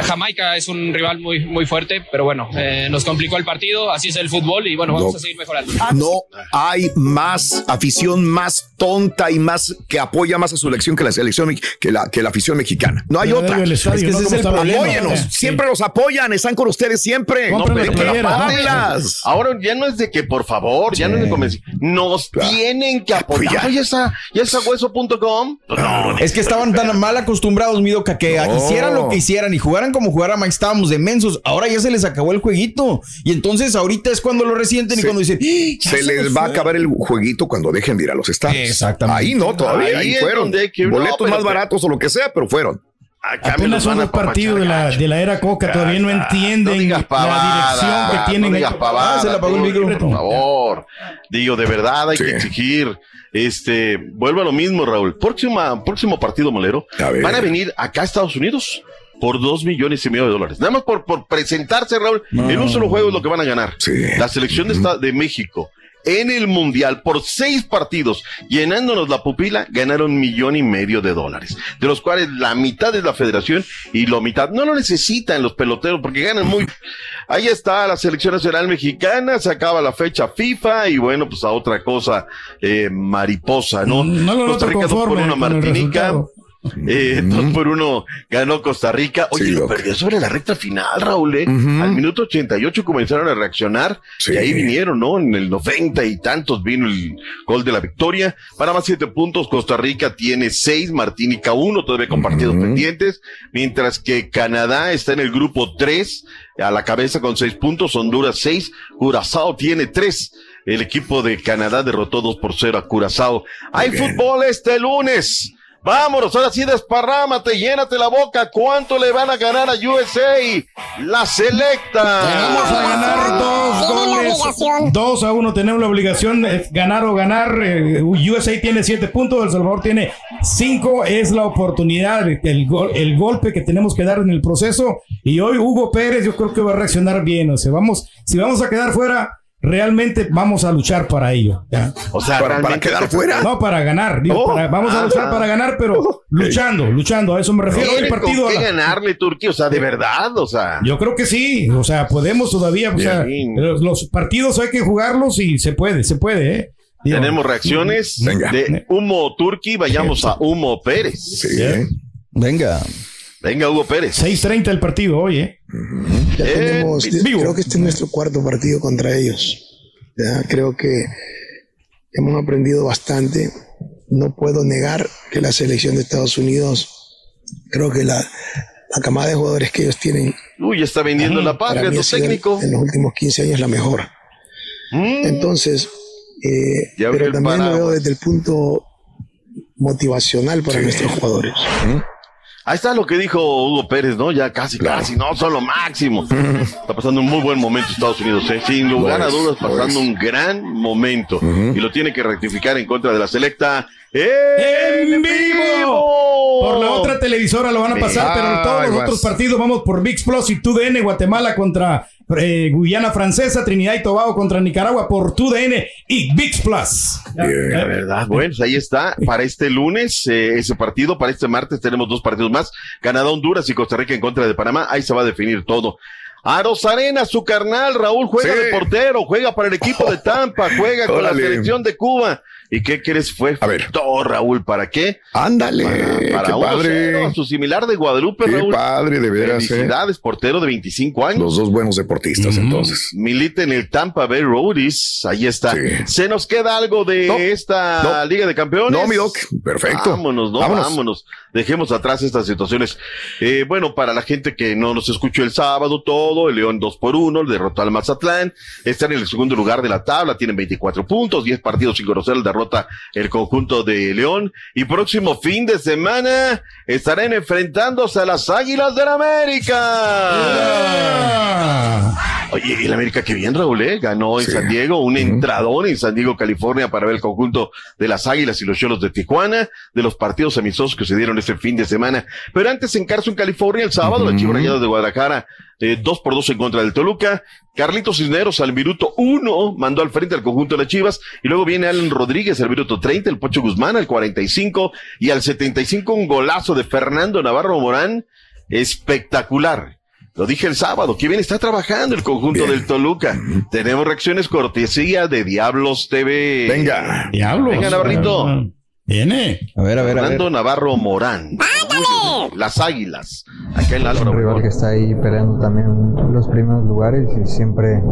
[SPEAKER 29] Jamaica es un rival muy, muy fuerte, pero bueno, eh, nos complicó el partido, así es el fútbol y bueno, vamos
[SPEAKER 3] No.
[SPEAKER 29] a seguir mejorando.
[SPEAKER 3] No hay más afición más tonta y más que apoya más a su elección que la selección que la, que la afición mexicana. No hay otra.
[SPEAKER 5] estadio,
[SPEAKER 3] es que
[SPEAKER 5] ¿no?
[SPEAKER 3] es. Apóyenos.
[SPEAKER 5] Sí.
[SPEAKER 3] Siempre los apoyan. Están con ustedes siempre.
[SPEAKER 5] No,
[SPEAKER 3] pero
[SPEAKER 5] pero
[SPEAKER 3] apóyenlas.
[SPEAKER 20] Ahora ya no es de que por favor, ya no es de convencer. Nos tienen que apoyar.
[SPEAKER 3] Apoyar.
[SPEAKER 20] Ya está, ya está hueso.com. No,
[SPEAKER 4] Es que estaban tan mal acostumbrados, Midoca, que
[SPEAKER 3] No.
[SPEAKER 4] hicieran lo que hicieran y jugaran como jugara Mike, estábamos de mensos. Ahora ya se les acabó el jueguito. Y entonces ahorita es cuando lo resienten y cuando dicen, "¡Ah,
[SPEAKER 3] Se les va a
[SPEAKER 4] fue".
[SPEAKER 3] acabar el jueguito cuando dejen de ir a los estadios.
[SPEAKER 4] Exactamente.
[SPEAKER 3] Ahí no, todavía.
[SPEAKER 20] Ahí
[SPEAKER 3] Ahí, fueron.
[SPEAKER 20] que- no,
[SPEAKER 3] Boletos
[SPEAKER 20] pero
[SPEAKER 3] más baratos o lo que sea, pero fueron.
[SPEAKER 20] Acá me
[SPEAKER 5] Apenas
[SPEAKER 20] los
[SPEAKER 5] son partidos de la, de la era Coca, todavía no entienden
[SPEAKER 20] No
[SPEAKER 5] la dirección que tienen.
[SPEAKER 20] No digas pavada,
[SPEAKER 4] Ah, se le apagó el micro.
[SPEAKER 20] Por favor. Digo, de verdad hay
[SPEAKER 3] Sí.
[SPEAKER 20] que exigir. Este, vuelvo a lo mismo, Raúl. Próxima, próximo partido molero.
[SPEAKER 3] A.
[SPEAKER 20] Van a venir acá a Estados Unidos por dos millones y medio de dólares. Nada más por, por presentarse, Raúl. En un solo juego es lo que van a ganar.
[SPEAKER 3] Sí.
[SPEAKER 20] La selección de, esta- de México en el Mundial por seis partidos, llenándonos la pupila, ganaron millón y medio de dólares, de los cuales la mitad es la federación y la mitad no lo necesitan los peloteros porque ganan muy. Ahí está la selección nacional mexicana, se acaba la fecha FIFA y bueno, pues a otra cosa eh, mariposa, ¿no?
[SPEAKER 5] No lo
[SPEAKER 20] Costa Rica una
[SPEAKER 5] con
[SPEAKER 20] Eh, dos por uno ganó Costa Rica. Oye,
[SPEAKER 23] Sí,
[SPEAKER 20] lo perdió sobre la recta final, Raúl. ¿eh? Al minuto 88 comenzaron a reaccionar y ahí vinieron, ¿no? En el 90 y tantos vino el gol de la victoria. Panamá siete puntos, Costa Rica tiene seis, Martínica uno, todavía con partidos pendientes, mientras que Canadá está en el grupo tres, a la cabeza con seis puntos, Honduras seis, Curazao tiene tres. El equipo de Canadá derrotó dos por cero a Curazao. Hay fútbol este lunes. Vámonos, ahora sí desparrámate, llénate la boca. ¿Cuánto le van a ganar a USA? La selecta.
[SPEAKER 5] Vamos a ganar dos goles. Dos a uno. Tenemos la obligación de ganar o ganar. Eh, USA tiene siete puntos. El Salvador tiene cinco. Es la oportunidad, el, gol- el golpe que tenemos que dar en el proceso. Y hoy Hugo Pérez, yo creo que va a reaccionar bien. O sea, vamos, si vamos a quedar fuera. Realmente vamos a luchar para ello. ¿ya?
[SPEAKER 20] O sea,
[SPEAKER 23] ¿Para- quedar fuera?
[SPEAKER 5] No, para ganar. digo,
[SPEAKER 20] Oh,
[SPEAKER 5] para- vamos a
[SPEAKER 20] ah.
[SPEAKER 5] luchar para ganar, pero luchando, luchando. A eso me refiero. El partido
[SPEAKER 20] con
[SPEAKER 5] a
[SPEAKER 20] qué
[SPEAKER 5] la-
[SPEAKER 20] ganarle, Turquía, o sea, de verdad, o sea.
[SPEAKER 5] Yo creo que sí, o sea, podemos todavía, o sea, los, los partidos hay que jugarlos y se puede, se puede, ¿eh? Digo,
[SPEAKER 20] Tenemos reacciones
[SPEAKER 5] Venga.
[SPEAKER 20] de Humo Turqui, vayamos a Humo Pérez.
[SPEAKER 4] Venga.
[SPEAKER 20] Venga, Hugo Pérez.
[SPEAKER 5] 6.30 el partido hoy, ¿eh?
[SPEAKER 30] Ya tenemos,
[SPEAKER 5] vivo.
[SPEAKER 30] creo que este es nuestro cuarto partido contra ellos. Ya, creo que hemos aprendido bastante. No puedo negar que la selección de Estados Unidos, creo que la, la camada de jugadores que ellos tienen
[SPEAKER 20] Uy, está vendiendo la patria, tu técnico.
[SPEAKER 30] en los últimos 15 años la mejor. Entonces, eh, pero también lo veo desde el punto motivacional para nuestros jugadores.
[SPEAKER 20] Ahí está lo que dijo Hugo Pérez, ¿no? Ya casi, casi, no, son lo máximo. Está pasando un muy buen momento Estados Unidos, ¿eh? Sin lugar a dudas, pasando un gran momento. Y lo tiene que rectificar en contra de la selecta.
[SPEAKER 5] ¡En vivo! Por la otra televisora lo van a pasar, pero en todos los otros partidos vamos por VIX Plus y TUDN, Guatemala contra eh, Guyana Francesa, Trinidad y Tobago contra Nicaragua por TUDN y VIX Plus.
[SPEAKER 20] La verdad, bueno, pues ahí está. Para este lunes, eh, ese partido. Para este martes tenemos dos partidos más. Canadá, Honduras y Costa Rica en contra de Panamá. Ahí se va a definir todo. A Rosarena, su carnal, Raúl, juega
[SPEAKER 23] Sí.
[SPEAKER 20] de portero, juega para el equipo de Tampa, juega con la selección de Cuba. ¿Y qué crees? Fue todo, Raúl, ¿para qué?
[SPEAKER 23] Ándale,
[SPEAKER 20] Para
[SPEAKER 23] qué
[SPEAKER 20] 1-0,
[SPEAKER 23] padre.
[SPEAKER 20] a su similar de Guadalupe,
[SPEAKER 23] Qué
[SPEAKER 20] Raúl.
[SPEAKER 23] padre, de veras, eh.
[SPEAKER 20] Felicidades, portero de 25 años.
[SPEAKER 23] Los dos buenos deportistas, entonces.
[SPEAKER 20] Milita en el Tampa Bay Roadies. Ahí está. ¿Se nos queda algo de esta
[SPEAKER 23] no.
[SPEAKER 20] Liga de Campeones?
[SPEAKER 23] No, mi doc. Perfecto.
[SPEAKER 20] Vámonos, no,
[SPEAKER 23] Vámonos.
[SPEAKER 20] vámonos. Dejemos atrás estas situaciones. Eh, bueno, para la gente que no nos escuchó el sábado todo, el León 2 por 1, derrotó al Mazatlán. Está en el segundo lugar de la tabla, tienen 24 puntos, 10 partidos sin conocer, derrota el conjunto de León. Y próximo fin de semana estarán enfrentándose a las Águilas del América. Oye, el América que bien, Raúl, ¿eh? ganó en San Diego, un entrador en San Diego, California, para ver el conjunto de las Águilas y los Cholos de Tijuana, de los partidos amistosos que se dieron este fin de semana. Pero antes en Carson, California, el sábado, la Chivas Rayadas de Guadalajara, eh, dos por dos en contra del Toluca. Carlitos Cisneros al minuto uno mandó al frente al conjunto de las Chivas y luego viene Alan Rodríguez al minuto 30, el Pocho Guzmán al 45 y al 75 un golazo de Fernando Navarro Morán espectacular. Lo dije el sábado, que bien está trabajando el conjunto del Toluca. Tenemos reacciones cortesía de Diablos TV.
[SPEAKER 23] Venga.
[SPEAKER 5] Diablos.
[SPEAKER 20] Venga, Navarrito.
[SPEAKER 5] Viene.
[SPEAKER 4] A ver, a ver, a ver.
[SPEAKER 20] Fernando Navarro Morán. Las Águilas. Acá en la
[SPEAKER 31] Es un rival que está ahí peleando también los primeros lugares y siempre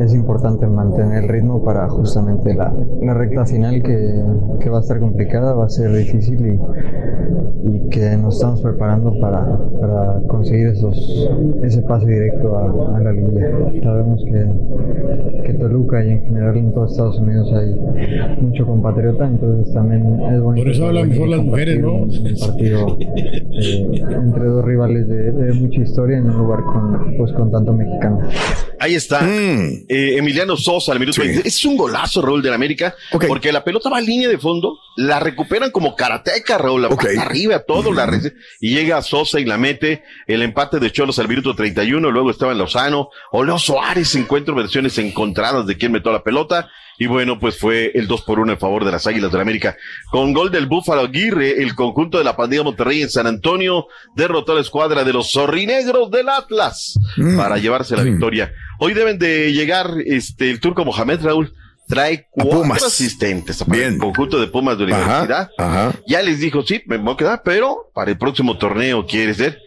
[SPEAKER 31] es importante mantener el ritmo para justamente la, la recta final que, que va a estar complicada, va a ser difícil y, y que nos estamos preparando para, para conseguir esos, ese pase directo a, a la liguilla. Sabemos que, que Toluca y en general en todo Estados Unidos hay mucho compatriota, entonces también es bonito.
[SPEAKER 5] Por eso hablan mejor las mujeres, ¿no?
[SPEAKER 31] Un partido eh, entre dos rivales de, de mucha historia en un lugar con, pues, con tanto mexicano.
[SPEAKER 20] Ahí está.
[SPEAKER 23] Mm.
[SPEAKER 20] Eh, Emiliano Sosa al minuto 20. Es un golazo, Raúl, de la América. Porque la pelota va a línea de fondo, la recuperan como karateca, Raúl, la pata arriba, todo, la rece- y llega Sosa y la mete. El empate de Cholos al minuto 31, luego estaba en Lozano. O Leo Suárez, encuentro versiones encontradas de quién metió la pelota. Y bueno, pues fue el 2 por 1 en favor de las Águilas de la América. Con gol del Búfalo Aguirre, el conjunto de la pandilla Monterrey en San Antonio derrotó a la escuadra de los zorrinegros del Atlas para llevarse la victoria. Hoy deben de llegar este el turco Mohamed Raúl. trae cuatro asistentes para el conjunto de Pumas de Universidad. Ya les dijo, sí, me voy a quedar, pero para el próximo torneo quiere ser.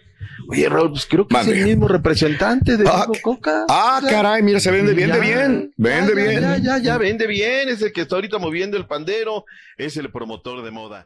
[SPEAKER 20] Oye, Raúl, pues creo que es el mismo representante de
[SPEAKER 32] Ah,
[SPEAKER 20] Coca.
[SPEAKER 32] Ah, caray, mira, se vende, vende
[SPEAKER 20] Ya,
[SPEAKER 32] bien, vende
[SPEAKER 20] ya,
[SPEAKER 32] bien.
[SPEAKER 20] Ya, ya, ya, vende bien. Es el que está ahorita moviendo el pandero. Es el promotor de moda.